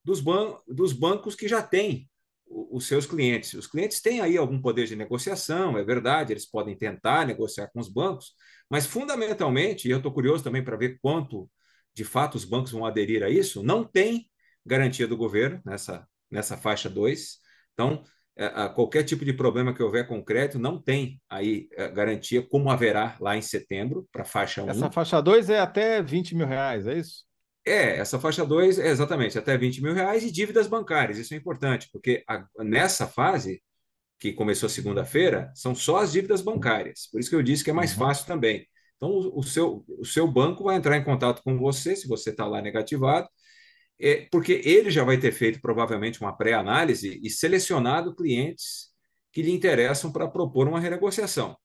dos, ban dos bancos que já têm os seus clientes. Os clientes têm aí algum poder de negociação, é verdade, eles podem tentar negociar com os bancos, mas fundamentalmente, e eu estou curioso também para ver quanto de fato os bancos vão aderir a isso, não tem garantia do governo nessa, nessa faixa 2. Então, é, qualquer tipo de problema que houver com crédito não tem aí é, garantia, como haverá lá em setembro para a faixa 1. Essa faixa 2 é até 20 mil reais, é isso? É, essa faixa 2 é exatamente até 20 mil reais e dívidas bancárias. Isso é importante, porque a, nessa fase, que começou segunda-feira, são só as dívidas bancárias. Por isso que eu disse que é mais uhum. fácil também. Então, o, o, seu, o seu banco vai entrar em contato com você, se você está lá negativado, é, porque ele já vai ter feito provavelmente uma pré-análise e selecionado clientes que lhe interessam para propor uma renegociação.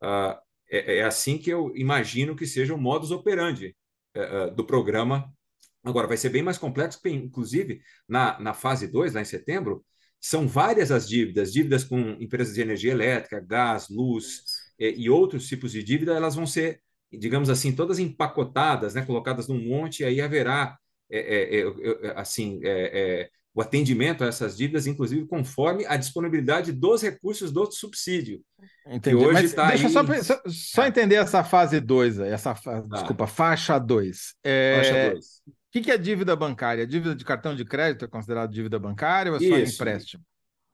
Ah, é, é, assim que eu imagino que seja o modus operandi é, é, do programa. Agora, vai ser bem mais complexo, porque, inclusive, na, na fase 2, lá em setembro, são várias as dívidas, dívidas com empresas de energia elétrica, gás, luz é, e outros tipos de dívida, elas vão ser, digamos assim, todas empacotadas, né, colocadas num monte, e aí haverá é, é, é, é assim, é, o atendimento a essas dívidas, inclusive conforme a disponibilidade dos recursos do subsídio. Entendi. Hoje tá deixa aí... só, só, entender essa fase 2, essa tá. desculpa, faixa 2. Faixa 2. O que, que é dívida bancária? Dívida de cartão de crédito é considerado dívida bancária ou é só Isso. empréstimo?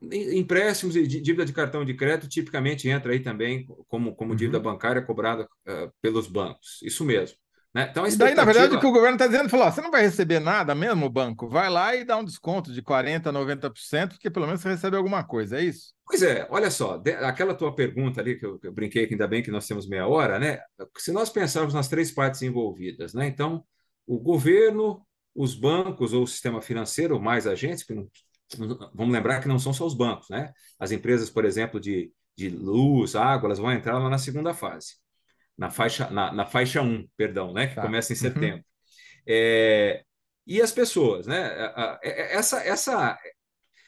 Empréstimos e dívida de cartão de crédito tipicamente entra aí também como, como uhum. dívida bancária cobrada uh, pelos bancos. Isso mesmo. Né? Então, expectativa... Daí, na verdade, o que o governo está dizendo, falou, você não vai receber nada mesmo, banco, vai lá e dá um desconto de 40%, 90%, porque pelo menos você recebe alguma coisa, é isso? Pois é, olha só, aquela tua pergunta ali, que eu, que eu brinquei que ainda bem que nós temos meia hora, né? Se nós pensarmos nas três partes envolvidas, né? Então, o governo, os bancos ou o sistema financeiro, mais agentes, que não, vamos lembrar que não são só os bancos, né? As empresas, por exemplo, de, de luz, água, elas vão entrar lá na segunda fase na faixa, na, na faixa 1, perdão, né? Que tá. começa em uhum. setembro. Uhum. É, e as pessoas, né? Essa, essa,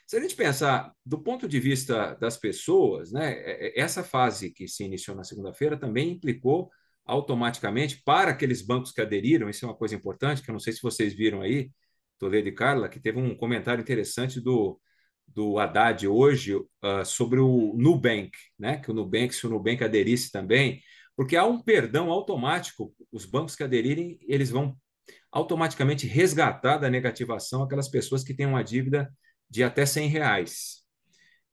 se a gente pensar do ponto de vista das pessoas, né? É, é, essa fase que se iniciou na segunda-feira também implicou automaticamente para aqueles bancos que aderiram, isso é uma coisa importante, que eu não sei se vocês viram aí, Toledo e Carla, que teve um comentário interessante do, do Haddad hoje uh, sobre o Nubank, né? Que o Nubank, se o Nubank aderisse também, porque há um perdão automático. Os bancos que aderirem, eles vão automaticamente resgatar da negativação aquelas pessoas que têm uma dívida de até 100 reais.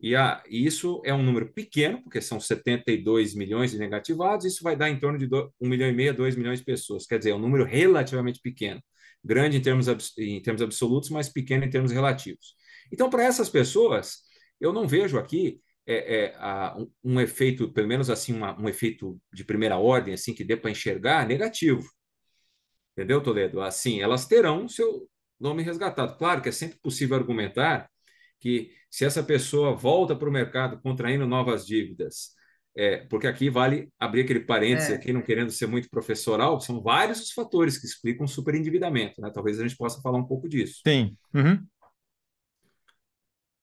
E, a, isso é um número pequeno, porque são 72 milhões de negativados, isso vai dar em torno de 1 milhão e meio, 2 milhões de pessoas. Quer dizer, é um número relativamente pequeno. Grande em termos, em termos absolutos, mas pequeno em termos relativos. Então, para essas pessoas, eu não vejo aqui é, é, a, um, um, efeito, pelo menos assim, uma, um efeito de primeira ordem, assim, que dê para enxergar, negativo. Entendeu, Toledo? Assim, elas terão seu nome resgatado. Claro que é sempre possível argumentar que se essa pessoa volta para o mercado contraindo novas dívidas, é, porque aqui vale abrir aquele parênteses é. aqui, não querendo ser muito professoral, são vários os fatores que explicam o superendividamento, né? Talvez a gente possa falar um pouco disso. Sim. Uhum.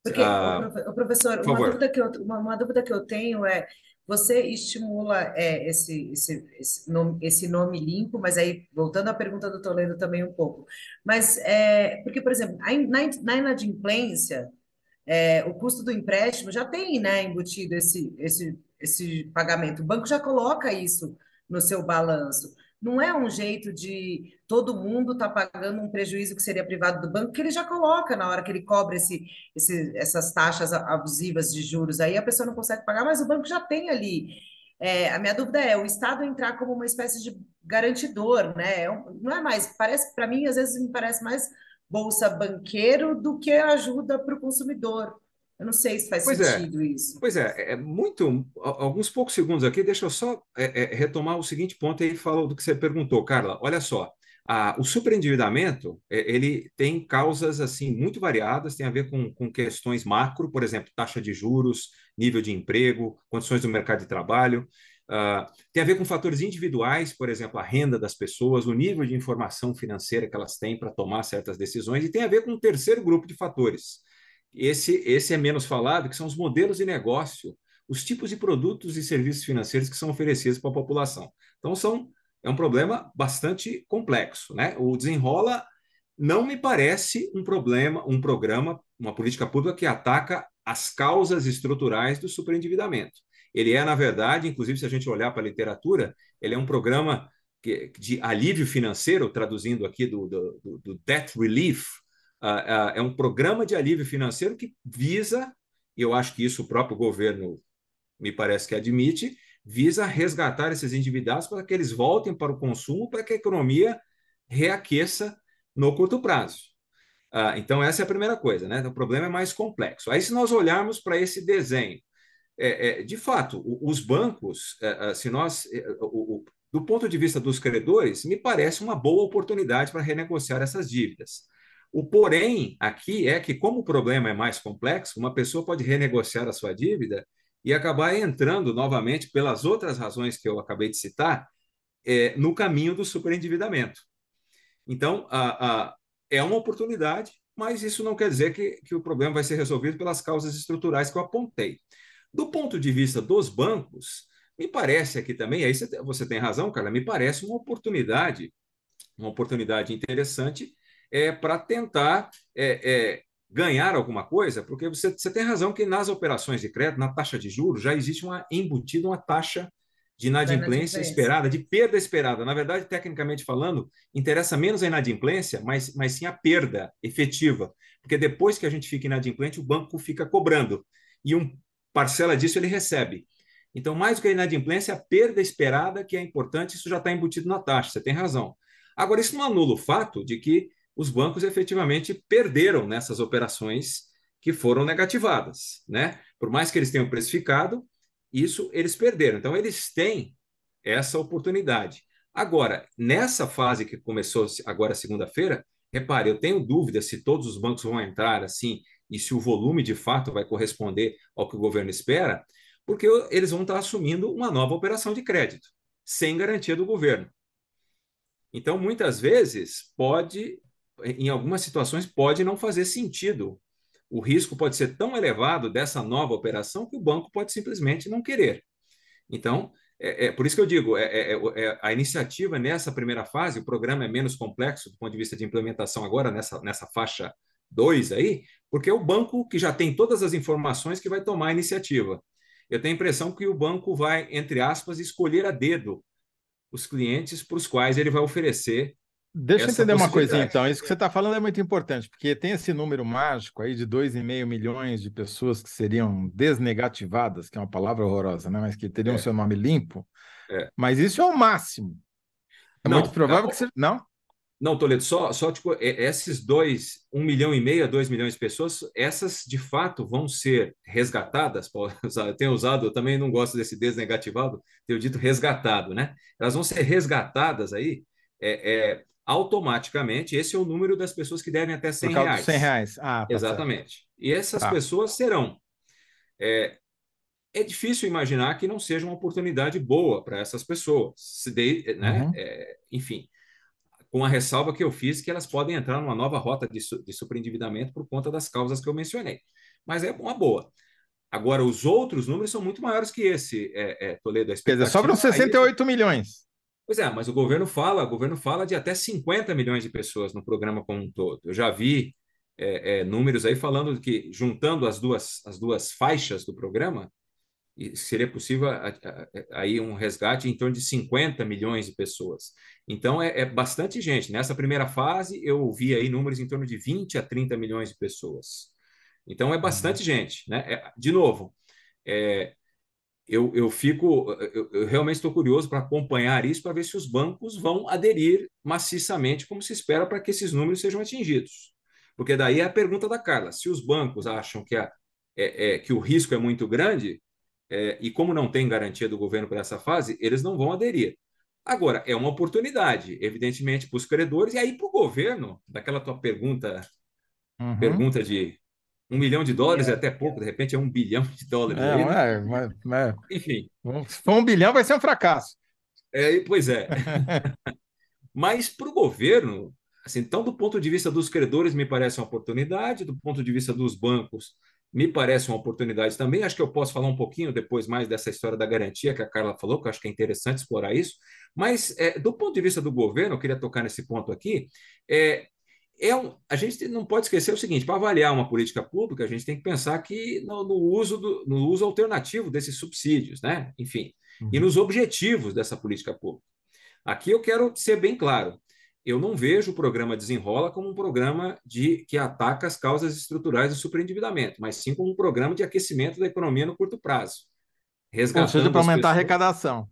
Porque, ah, o professor, uma dúvida, que eu, uma, uma, dúvida que eu tenho é, você estimula é, esse, esse, esse, nome, esse nome limpo, mas aí, voltando à pergunta do Toledo também um pouco, mas, é, porque, por exemplo, na, na inadimplência, é, o custo do empréstimo já tem, né, embutido esse, esse, esse pagamento, o banco já coloca isso no seu balanço não é um jeito de todo mundo estar tá pagando um prejuízo que seria privado do banco, que ele já coloca na hora que ele cobra esse, esse, essas taxas abusivas de juros. Aí a pessoa não consegue pagar, mas o banco já tem ali. É, a minha dúvida é o Estado entrar como uma espécie de garantidor, né? É não é mais, parece, para mim, às vezes me parece mais bolsa banqueiro do que ajuda para o consumidor. Eu não sei se faz Pois é, sentido isso. pois é, é muito. Alguns poucos segundos aqui, deixa eu só é, é, retomar o seguinte ponto aí, falou do que você perguntou, Carla. Olha só, a, o superendividamento é, ele tem causas assim muito variadas, tem a ver com, com questões macro, por exemplo, taxa de juros, nível de emprego, condições do mercado de trabalho. Uh, tem a ver com fatores individuais, por exemplo, a renda das pessoas, o nível de informação financeira que elas têm para tomar certas decisões, e tem a ver com um terceiro grupo de fatores, esse, esse é menos falado, que são os modelos de negócio, os tipos de produtos e serviços financeiros que são oferecidos para a população. Então, são, é um problema bastante complexo. Né? O desenrola não me parece um problema, um programa, uma política pública que ataca as causas estruturais do superendividamento. Ele é, na verdade, inclusive, se a gente olhar para a literatura, ele é um programa de alívio financeiro, traduzindo aqui do, do, do debt relief, uh, uh, é um programa de alívio financeiro que visa, e eu acho que isso o próprio governo me parece que admite, visa resgatar esses endividados para que eles voltem para o consumo, para que a economia reaqueça no curto prazo. Uh, então, essa é a primeira coisa, né? O problema é mais complexo. Aí, se nós olharmos para esse desenho, é, é, de fato, os bancos, é, é, se nós, é, o, o, do ponto de vista dos credores, me parece uma boa oportunidade para renegociar essas dívidas. O porém aqui é que, como o problema é mais complexo, uma pessoa pode renegociar a sua dívida e acabar entrando novamente, pelas outras razões que eu acabei de citar, é, no caminho do superendividamento. Então, a, a, é uma oportunidade, mas isso não quer dizer que, que o problema vai ser resolvido pelas causas estruturais que eu apontei. Do ponto de vista dos bancos, me parece aqui também, aí você, você tem razão, cara, me parece uma oportunidade, uma oportunidade interessante é, para tentar é, é, ganhar alguma coisa, porque você, você tem razão que nas operações de crédito, na taxa de juros, já existe uma embutida uma taxa de inadimplência esperada, de perda esperada. Na verdade, tecnicamente falando, interessa menos a inadimplência, mas, mas sim a perda efetiva. Porque depois que a gente fica inadimplente, o banco fica cobrando. E um parcela disso ele recebe. Então, mais do que a inadimplência, a perda esperada, que é importante, isso já está embutido na taxa, você tem razão. Agora, isso não anula o fato de que os bancos efetivamente perderam nessas operações que foram negativadas, né? Por mais que eles tenham precificado, isso eles perderam. Então eles têm essa oportunidade. Agora, nessa fase que começou agora segunda-feira, repare, eu tenho dúvida se todos os bancos vão entrar assim e se o volume de fato vai corresponder ao que o governo espera, porque eles vão estar assumindo uma nova operação de crédito, sem garantia do governo. Então, muitas vezes, pode em algumas situações, pode não fazer sentido. O risco pode ser tão elevado dessa nova operação que o banco pode simplesmente não querer. Então, é, é por isso que eu digo, é, é, é, é a iniciativa nessa primeira fase, o programa é menos complexo do ponto de vista de implementação agora, nessa, nessa faixa 2 aí, porque é o banco que já tem todas as informações que vai tomar a iniciativa. Eu tenho a impressão que o banco vai, entre aspas, escolher a dedo os clientes para os quais ele vai oferecer Deixa eu entender uma coisinha, então. Isso que você está falando é muito importante, porque tem esse número mágico aí de 2,5 milhões de pessoas que seriam desnegativadas, que é uma palavra horrorosa, né? mas que teriam é. seu nome limpo. É. Mas isso é o máximo. É não, muito provável não, que. Não? Não, Toledo, só, só tipo, esses dois, um milhão e meio a dois milhões de pessoas, essas de fato vão ser resgatadas. Eu tenho usado, eu também não gosto desse desnegativado, tenho dito resgatado, né? Elas vão ser resgatadas aí. É, é, automaticamente, esse é o número das pessoas que devem até 100 reais. 100 reais. Ah, Exatamente. E essas tá. pessoas serão. É, é difícil imaginar que não seja uma oportunidade boa para essas pessoas. Se de, né? Uhum. É, enfim, com a ressalva que eu fiz que elas podem entrar numa nova rota de, de superendividamento por conta das causas que eu mencionei. Mas é uma boa. Agora, os outros números são muito maiores que esse, é, é, Toledo. Quer dizer, sobram 68 aí, milhões. Pois é, mas o governo fala, o governo fala de até 50 milhões de pessoas no programa como um todo. Eu já vi é, é, números aí falando que juntando as duas, as duas faixas do programa, seria possível aí um resgate em torno de 50 milhões de pessoas. Então é, é, bastante gente. Nessa primeira fase eu vi aí números em torno de 20 a 30 milhões de pessoas. Então é bastante uhum. gente, né? É, de novo, é, eu, eu fico, eu, eu realmente estou curioso para acompanhar isso, para ver se os bancos vão aderir maciçamente, como se espera, para que esses números sejam atingidos. Porque daí é a pergunta da Carla: se os bancos acham que a, é, é, que o risco é muito grande, é, e como não tem garantia do governo para essa fase, eles não vão aderir. Agora, é uma oportunidade, evidentemente, para os credores, e aí para o governo, daquela tua pergunta, uhum. pergunta de um milhão de dólares é até pouco, de repente é um bilhão de dólares. É, aí, né? mas, mas, Enfim. Se for um bilhão, vai ser um fracasso. É, pois é. mas para o governo, assim, então, do ponto de vista dos credores, me parece uma oportunidade, do ponto de vista dos bancos, me parece uma oportunidade também. Acho que eu posso falar um pouquinho depois mais dessa história da garantia que a Carla falou, que eu acho que é interessante explorar isso. Mas, é, do ponto de vista do governo, eu queria tocar nesse ponto aqui. É, é um, a gente não pode esquecer o seguinte: para avaliar uma política pública, a gente tem que pensar que no, no uso, do, no uso alternativo desses subsídios, né? enfim, uhum. e nos objetivos dessa política pública. Aqui eu quero ser bem claro eu não vejo o programa Desenrola como um programa de que ataca as causas estruturais do superendividamento, mas sim como um programa de aquecimento da economia no curto prazo. Resgatando Ou seja, para aumentar pessoas, a arrecadação.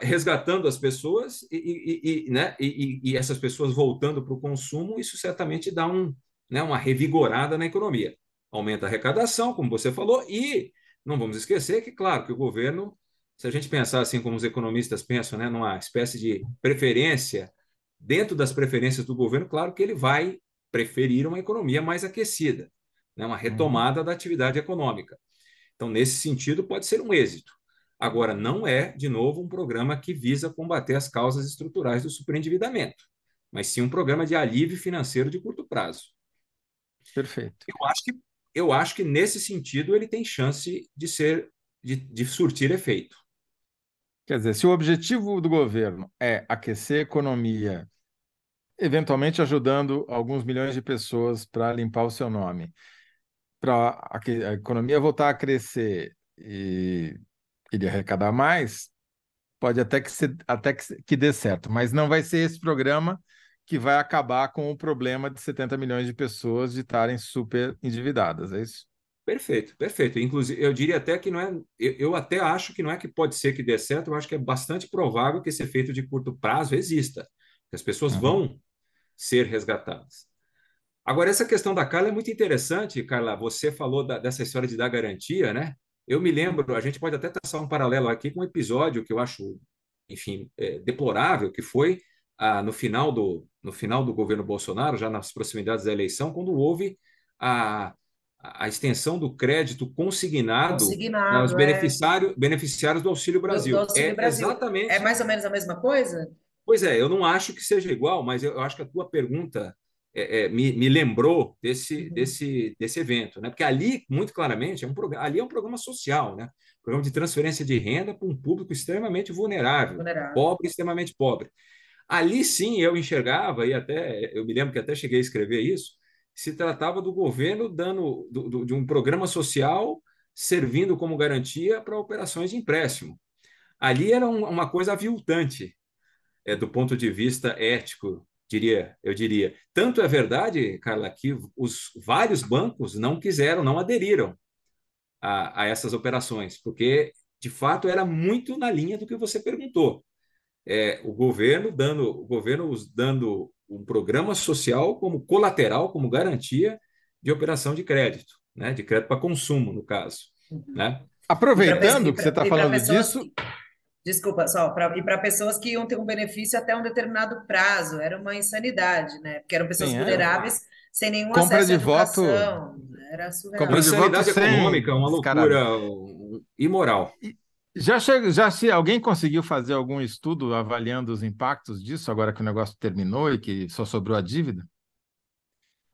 resgatando as pessoas e, e, e né, e, e, essas pessoas voltando para o consumo, isso certamente dá um, né, uma revigorada na economia. Aumenta a arrecadação, como você falou, e não vamos esquecer que, claro, que o governo, se a gente pensar assim como os economistas pensam, né, numa espécie de preferência dentro das preferências do governo, claro que ele vai preferir uma economia mais aquecida, né? uma retomada uhum. da atividade econômica. Então, nesse sentido, pode ser um êxito. Agora, não é, de novo, um programa que visa combater as causas estruturais do superendividamento, mas sim um programa de alívio financeiro de curto prazo. Perfeito. Eu acho que, eu acho que nesse sentido, ele tem chance de ser de, de surtir efeito. Quer dizer, se o objetivo do governo é aquecer a economia eventualmente ajudando alguns milhões de pessoas para limpar o seu nome, para a, economia voltar a crescer e ele arrecadar mais, pode até que, se, até que, que dê certo, mas não vai ser esse programa que vai acabar com o problema de 70 milhões de pessoas de estarem super endividadas, é isso? Perfeito, perfeito. Inclusive, eu diria até que não é. Eu, eu, até acho que não é que pode ser que dê certo, eu acho que é bastante provável que esse efeito de curto prazo exista. Que as pessoas uhum. vão ser resgatadas. Agora, essa questão da Carla é muito interessante, Carla. Você falou da, dessa história de dar garantia, né? Eu me lembro, a gente pode até traçar um paralelo aqui com um episódio que eu acho, enfim, é, deplorável, que foi ah, no, final do, no final do governo Bolsonaro, já nas proximidades da eleição, quando houve a, a extensão do crédito consignado, consignado aos é... beneficiários, beneficiários do Auxílio Brasil. Do, do Auxílio é Brasil. exatamente. É mais ou menos a mesma coisa? Pois é, eu não acho que seja igual, mas eu acho que a tua pergunta é, é, me, me, lembrou desse, uhum. desse, desse evento, né? Porque ali, muito claramente, é um programa, ali é um programa social, né? Programa de transferência de renda para um público extremamente vulnerável, vulnerável, pobre, extremamente pobre. Ali sim eu enxergava, e até eu me lembro que até cheguei a escrever isso, se tratava do governo dando do, do, de um programa social servindo como garantia para operações de empréstimo. Ali era um, uma coisa aviltante, é, do ponto de vista ético, diria, eu diria. Tanto é verdade, Carla, que os vários bancos não quiseram, não aderiram a, a essas operações, porque de fato era muito na linha do que você perguntou. É, o governo dando, o governo dando um programa social como colateral, como garantia de operação de crédito, né? De crédito para consumo, no caso, uhum. né? Aproveitando que você está falando disso, Desculpa, só, pra, e para pessoas que iam ter um benefício até um determinado prazo, era uma insanidade, né? Porque eram pessoas Sim, é. vulneráveis, é. sem nenhum Compra acesso de voto, era surreal. Compra de insanidade voto econômica, uma loucura imoral. Já, chega, já se alguém conseguiu fazer algum estudo avaliando os impactos disso, agora que o negócio terminou e que só sobrou a dívida?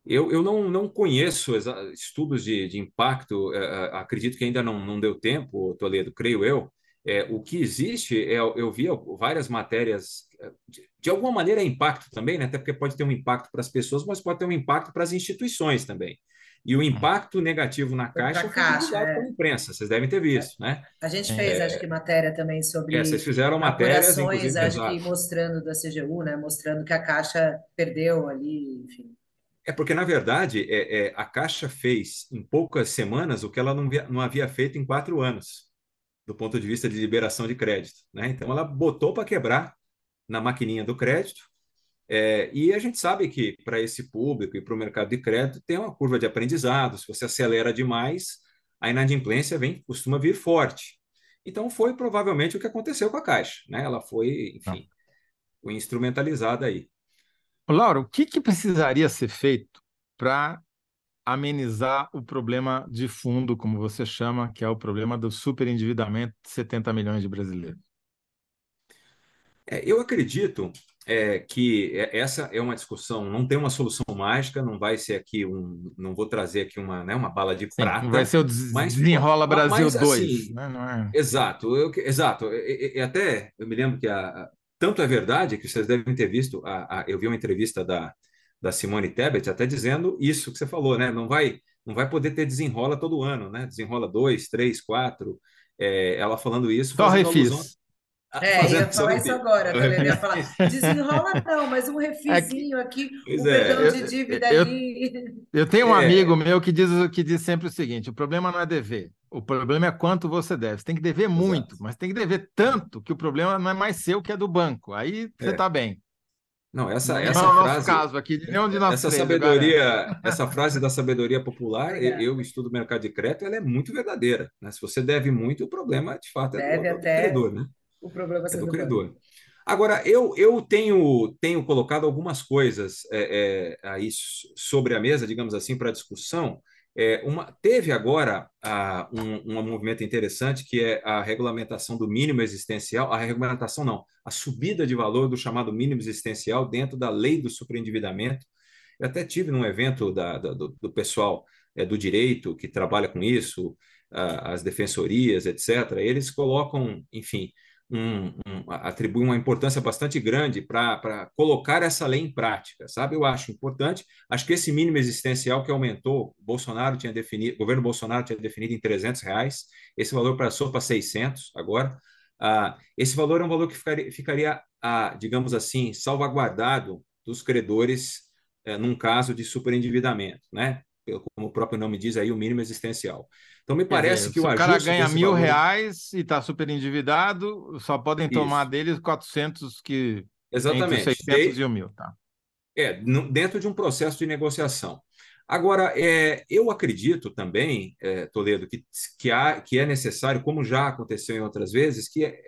Eu, eu não, não conheço estudos de, de impacto, é, é, acredito que ainda não, não deu tempo, Toledo, creio eu, é, o que existe, é, eu vi várias matérias, de, de, alguma maneira é impacto também, né? até porque pode ter um impacto para as pessoas, mas pode ter um impacto para as instituições também. E o impacto negativo na Caixa foi caixa, é. pela imprensa, vocês devem ter visto, né? A gente fez, é, acho que, matéria também sobre. É, vocês fizeram matérias, inclusive. Acho que mostrando da CGU, né? Mostrando que a Caixa perdeu ali, enfim. É porque, na verdade, é, é, a Caixa fez em poucas semanas o que ela não, via, não havia feito em quatro anos do ponto de vista de liberação de crédito. Né? Então, ela botou para quebrar na maquininha do crédito É, e a gente sabe que para esse público e para o mercado de crédito tem uma curva de aprendizado. Se você acelera demais, a inadimplência vem, costuma vir forte. Então foi provavelmente o que aconteceu com a Caixa, né? Ela foi, enfim, foi instrumentalizada aí. Laura, o que, que precisaria ser feito para amenizar o problema de fundo, como você chama, que é o problema do superendividamento de 70 milhões de brasileiros? É, eu acredito é, que essa é uma discussão, não tem uma solução mágica, não vai ser aqui um, não vou trazer aqui uma, né, uma bala de Sim, prata. Vai ser o Desenrola Brasil 2. Assim, né? é... Exato, eu, exato. E, e, até eu me lembro que a, tanto é verdade que vocês devem ter visto, a, a, eu vi uma entrevista da, da Simone Tebet até dizendo isso que você falou, né? Não vai, não vai poder ter desenrola todo ano, né? Desenrola dois, três, quatro. É, ela falando isso. Só refis. Alusão... É, eu ia falar isso agora, eu ia falar, desenrola não, mas um refizinho é aqui, um é, perdão de dívida eu, ali. Eu tenho um é. amigo meu que diz, que diz sempre o seguinte, o problema não é dever, o problema é quanto você deve. Você tem que dever muito, Exato. mas tem que dever tanto que o problema não é mais seu que é do banco. Aí você está é. bem. Não, essa, não essa é frase. caso aqui, de onde nós essa sabedoria, essa frase da sabedoria popular, eu estudo mercado de crédito, ela é muito verdadeira. Né? Se você deve muito, o problema, de fato, é deve do, do credor, né? O problema é do credor. Agora, eu, eu tenho, tenho colocado algumas coisas é, é, aí sobre a mesa, digamos assim, para discussão. É, uma, teve agora a, um, um movimento interessante que é a regulamentação do mínimo existencial, a regulamentação não, a subida de valor do chamado mínimo existencial dentro da lei do superendividamento. Eu até tive num evento da, da, do, do, pessoal é, do direito que trabalha com isso, a, as defensorias, etc. Eles colocam, enfim, um, um, atribui uma importância bastante grande para colocar essa lei em prática, sabe? Eu acho importante. Acho que esse mínimo existencial que aumentou, Bolsonaro tinha definido, o governo Bolsonaro tinha definido em 300 reais, esse valor passou para 600 agora. Ah, esse valor é um valor que ficaria, ficaria ah, digamos assim, salvaguardado dos credores eh, num caso de superendividamento, né? Como o próprio nome diz aí, o mínimo existencial. Então, me parece dizer, que o o cara ganha mil valor... reais e está super endividado, só podem Isso. tomar deles 400 que... Exatamente. Entre 600 e, e o mil, tá? É, dentro de um processo de negociação. Agora, é, eu acredito também, é, Toledo, que, que, há, que é necessário, como já aconteceu em outras vezes, que, é,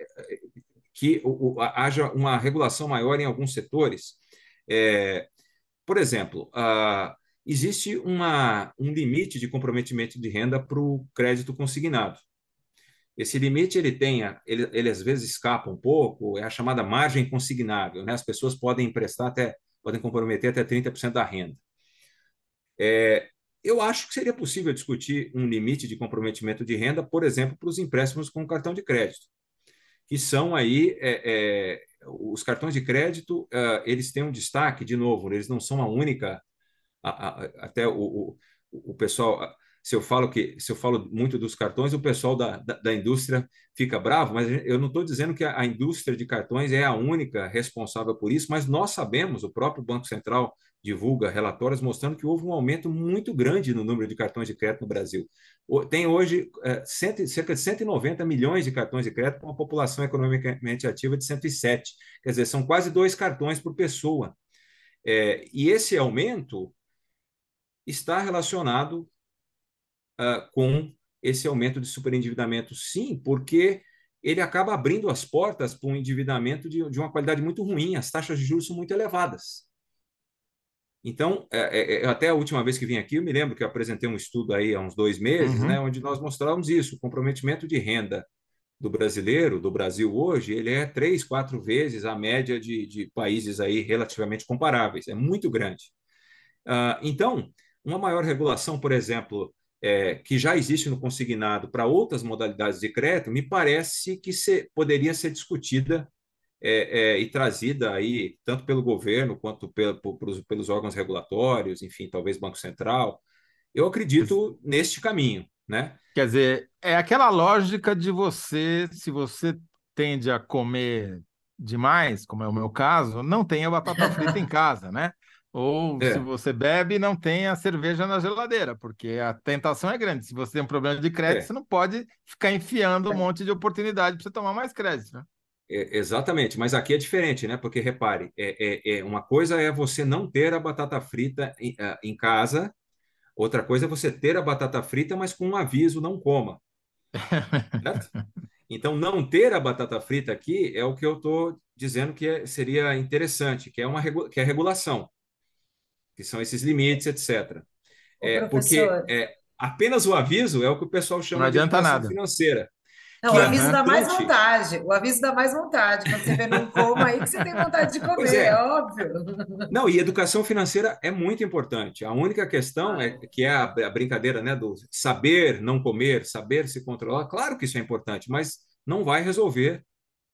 que o, o, haja uma regulação maior em alguns setores. É, por exemplo, a, existe uma, um limite de comprometimento de renda para o crédito consignado. Esse limite ele tem, ele, ele às vezes escapa um pouco, é a chamada margem consignável. Né? As pessoas podem emprestar até, podem comprometer até 30% da renda. É, eu acho que seria possível discutir um limite de comprometimento de renda, por exemplo, para os empréstimos com cartão de crédito, que são aí é, é, os cartões de crédito, uh, eles têm um destaque, de novo, eles não são a única a, a, até o, o, o, pessoal, se eu falo que se eu falo muito dos cartões, o pessoal da, da, da indústria fica bravo, mas eu não estou dizendo que a, a, indústria de cartões é a única responsável por isso, mas nós sabemos, o próprio Banco Central divulga relatórios mostrando que houve um aumento muito grande no número de cartões de crédito no Brasil. Tem hoje é, cento, cerca de 190 milhões de cartões de crédito com uma população economicamente ativa de 107. Quer dizer, são quase dois cartões por pessoa. É, e esse aumento está relacionado uh, com esse aumento de superendividamento, sim, porque ele acaba abrindo as portas para um endividamento de, de uma qualidade muito ruim, as taxas de juros são muito elevadas. Então, é, é, é, até a última vez que vim aqui, eu me lembro que eu apresentei um estudo aí há uns dois meses, uhum. né, onde nós mostrávamos isso, o comprometimento de renda do brasileiro, do Brasil hoje, ele é três, quatro vezes a média de, de países aí relativamente comparáveis, é muito grande. Uh, então, uma maior regulação, por exemplo, é, que já existe no consignado para outras modalidades de crédito, me parece que se, poderia ser discutida é, é, e trazida aí, tanto pelo governo quanto pelo, pelos, pelos órgãos regulatórios, enfim, talvez Banco Central. Eu acredito neste caminho, né? Quer dizer, é aquela lógica de você, se você tende a comer demais, como é o meu caso, não tenha batata frita em casa, né? Ou é. se você bebe, não tem a cerveja na geladeira, porque a tentação é grande. Se você tem um problema de crédito, é. você não pode ficar enfiando um é. monte de oportunidade para você tomar mais crédito. Né? É, exatamente, mas aqui é diferente, né? Porque repare, é, é, é, uma coisa é você não ter a batata frita em, é, em, casa, outra coisa é você ter a batata frita, mas com um aviso, não coma. Certo? Então, não ter a batata frita aqui é o que eu estou dizendo que é, seria interessante, que é uma que é regulação, que são esses limites, etc. É, porque é, apenas o aviso é o que o pessoal chama de educação nada. financeira. Não, o aviso dá mais vontade. O aviso dá mais vontade. Quando você vê não coma aí que você tem vontade de comer, é. é. óbvio. Não, e educação financeira é muito importante. A única questão é que é a, a, brincadeira, né, do saber não comer, saber se controlar. Claro que isso é importante, mas não vai resolver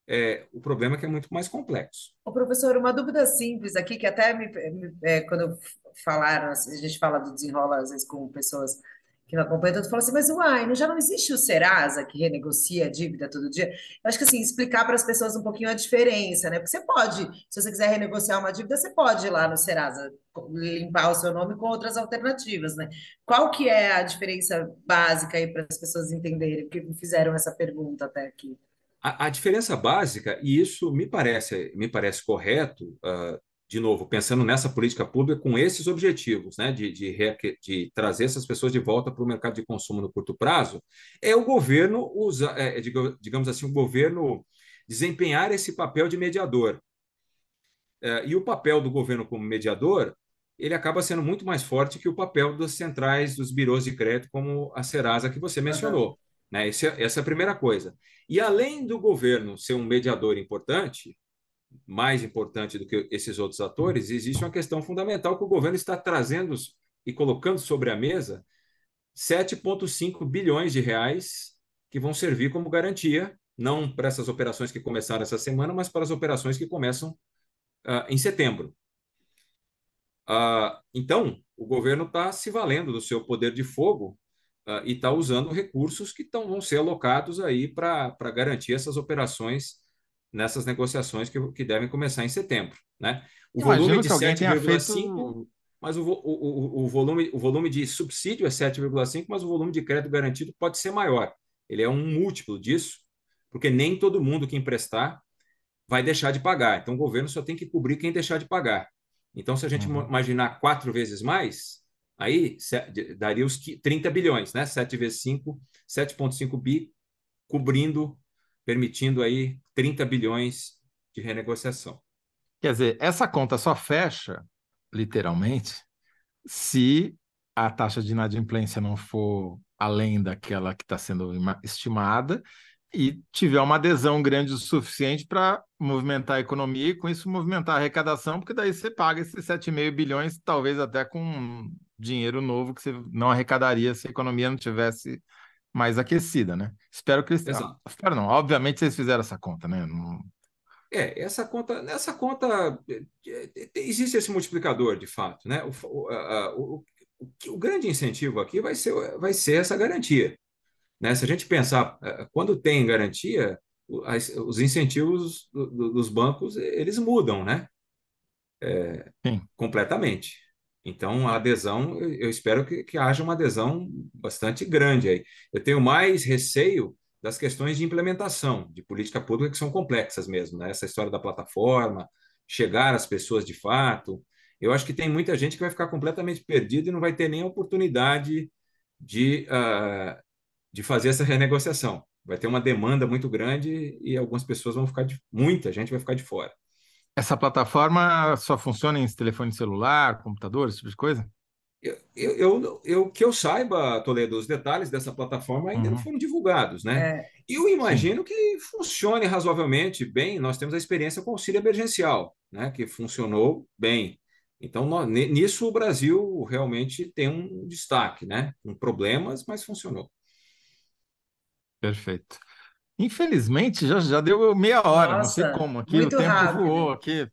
é, o problema que é muito mais complexo. Ô, professor, uma dúvida simples aqui, que até me, me é, quando falaram, a gente fala do desenrola às vezes com pessoas que não acompanha tanto, falou assim, mas uai, não, já não existe o Serasa que renegocia a dívida todo dia? Eu acho que assim, explicar para as pessoas um pouquinho a diferença, né? Porque você pode, se você quiser renegociar uma dívida, você pode ir lá no Serasa limpar o seu nome com outras alternativas, né? Qual que é a diferença básica aí para as pessoas entenderem? Porque fizeram essa pergunta até aqui. A, a, diferença básica, e isso me parece, me parece correto, uh, de novo, pensando nessa política pública com esses objetivos, né, de, de, de trazer essas pessoas de volta para o mercado de consumo no curto prazo, é o governo usar, é, digamos assim, o governo desempenhar esse papel de mediador. É, e o papel do governo como mediador, ele acaba sendo muito mais forte que o papel das centrais, dos birôs de crédito, como a Serasa que você mencionou. Né? Esse, é, essa é a primeira coisa. E além do governo ser um mediador importante, mais importante do que esses outros atores, existe uma questão fundamental que o governo está trazendo e colocando sobre a mesa 7,5 bilhões de reais que vão servir como garantia, não para essas operações que começaram essa semana, mas para as operações que começam uh, em setembro. Uh, então, o governo está se valendo do seu poder de fogo uh, e está usando recursos que tão, vão ser alocados aí para garantir essas operações nessas negociações que, que devem começar em setembro. Né? O volume de 7,5, feito... mas o, o, o, o, volume, o volume de subsídio é 7,5, mas o volume de crédito garantido pode ser maior. Ele é um múltiplo disso, porque nem todo mundo que emprestar vai deixar de pagar. Então, o governo só tem que cobrir quem deixar de pagar. Então, se a gente uhum. imaginar quatro vezes mais, aí daria os 30 bilhões, né? 7 vezes 5, 7,5 bi, cobrindo permitindo aí 30 bilhões de renegociação. Quer dizer, essa conta só fecha, literalmente, se a taxa de inadimplência não for além daquela que está sendo estimada e tiver uma adesão grande o suficiente para movimentar a economia e com isso movimentar a arrecadação, porque daí você paga esses 7,5 bilhões, talvez até com dinheiro novo que você não arrecadaria se a economia não tivesse mais aquecida, né? Espero que eles. Exato. Espero não. Obviamente vocês fizeram essa conta, né? Não... É, essa conta, nessa conta é, é, existe esse multiplicador de fato, né? O, o, o, o, grande incentivo aqui vai ser, vai ser essa garantia. Né? Se a gente pensar, é, quando tem garantia, os incentivos dos bancos eles mudam, né? É, completamente. Então, a adesão, eu espero que, que haja uma adesão bastante grande aí. Eu tenho mais receio das questões de implementação de política pública que são complexas mesmo, né? Essa história da plataforma, chegar às pessoas de fato. Eu acho que tem muita gente que vai ficar completamente perdida e não vai ter nem a oportunidade de, uh, de fazer essa renegociação. Vai ter uma demanda muito grande e algumas pessoas vão ficar de, muita gente vai ficar de fora. Essa plataforma só funciona em telefone celular, computador, esse tipo de coisa? Eu, eu, eu, que eu saiba, Toledo, os detalhes dessa plataforma ainda uhum. não foram divulgados, né? É, eu imagino sim. que funcione razoavelmente bem. Nós temos a experiência com o auxílio emergencial, né? Que funcionou bem. Então, nós, nisso o Brasil realmente tem um destaque, né? Com problemas, mas funcionou. Perfeito. Infelizmente, já, já deu meia hora, Nossa, não sei como. Aqui o tempo rápido. voou, aqui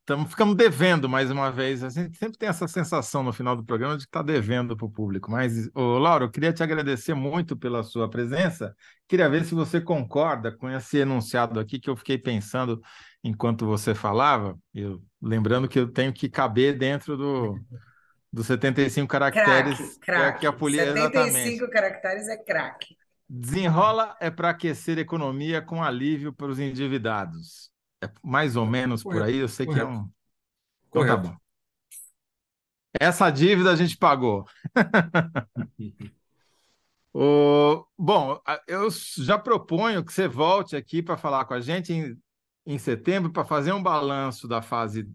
estamos ficando devendo mais uma vez. A gente sempre tem essa sensação no final do programa de que está devendo para o público. Mas, ô, Laura, eu queria te agradecer muito pela sua presença. Queria ver se você concorda com esse enunciado aqui que eu fiquei pensando enquanto você falava. Eu, lembrando que eu tenho que caber dentro do, dos 75 caracteres crack, crack. que a polícia. 75 exatamente. caracteres é craque. Desenrola é para aquecer a economia com alívio para os endividados. É mais ou menos por aí, eu sei que é um. Então tá bom. Essa dívida a gente pagou. o... Bom, eu já proponho que você volte aqui para falar com a gente em, em setembro para fazer um balanço da fase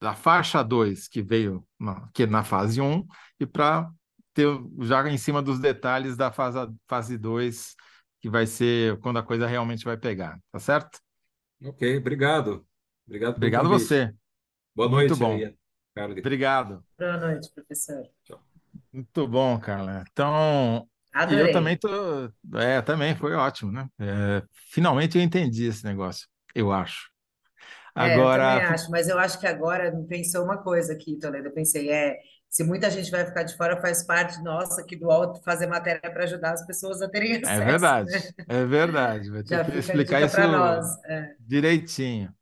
da faixa 2 que veio na, que na fase 1 um, e para ter já em cima dos detalhes da fase, fase 2, que vai ser quando a coisa realmente vai pegar, tá certo? Ok, obrigado. Obrigado Obrigado você. Boa Muito noite bom. aí, Carla. Obrigado. Boa noite, professor. Muito bom, Carla. Então, Adorei. eu também tô, é, também foi ótimo, né? É, finalmente eu entendi esse negócio, eu acho. É, eu Agora, também acho, mas eu acho que agora pensou uma coisa aqui, Toledo. Eu pensei, é, se muita gente vai ficar de fora, faz parte nossa aqui do alto fazer matéria para ajudar as pessoas a terem é acesso, verdade, né? é verdade. Vai ter que explicar isso nós. É. direitinho.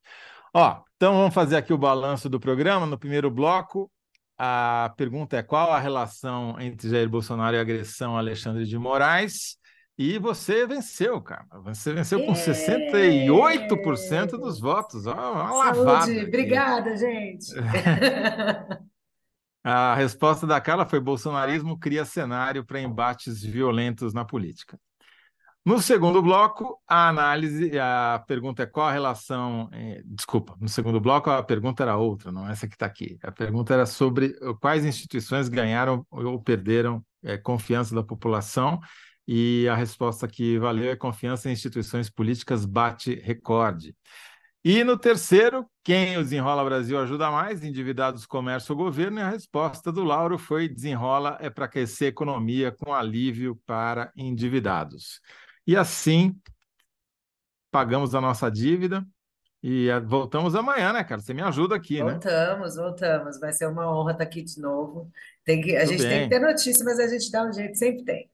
Ó, então vamos fazer aqui o balanço do programa. No primeiro bloco, a pergunta é qual a relação entre Jair Bolsonaro e a agressão a Alexandre de Moraes? E você venceu, cara. Você venceu com 68% dos votos. Ó, uma lavada Saúde, aqui. obrigada, gente. A resposta da Carla foi: bolsonarismo cria cenário para embates violentos na política. No segundo bloco, a análise, a pergunta é qual a relação. eh, desculpa, no segundo bloco a pergunta era outra, não essa que está aqui. A pergunta era sobre quais instituições ganharam ou perderam eh, confiança da população, e a resposta que valeu é confiança em instituições políticas bate recorde. E no terceiro, quem o Desenrola Brasil ajuda mais? Endividados, comércio ou governo? E a resposta do Lauro foi: desenrola é para aquecer a economia com alívio para endividados. E assim pagamos a nossa dívida e eh, voltamos amanhã, né, cara? Você me ajuda aqui, né? Voltamos, voltamos. Vai ser uma honra estar aqui de novo. Tem que, a Tudo gente tem bem. que ter notícia, mas a gente dá um jeito, sempre tem.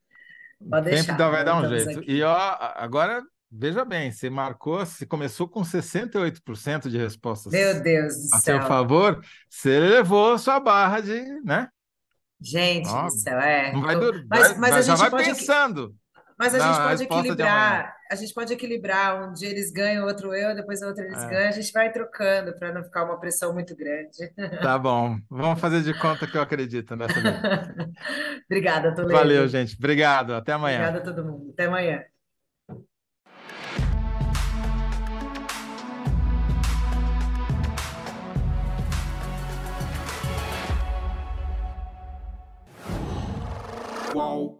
Pode Sempre deixar, dá, vai dar um voltamos jeito. aqui. E ó, agora, veja bem, você marcou, você começou com 68% de respostas Meu Deus do a seu céu. favor, você levou sua barra de, né? Gente Ó, do céu, é. não vai Tô- dur- Mas, vai- mas vai- a já gente vai pode, equi- pensando mas a gente pode equilibrar, a gente pode equilibrar. Um dia eles ganham, outro eu, depois outro eles É, ganham. A gente vai trocando para não ficar uma pressão muito grande. tá bom. Vamos fazer de conta que eu acredito nessa. Obrigada, Valeu, Toledo. gente. Obrigado. Até amanhã. Obrigada a todo mundo. Até amanhã. Qual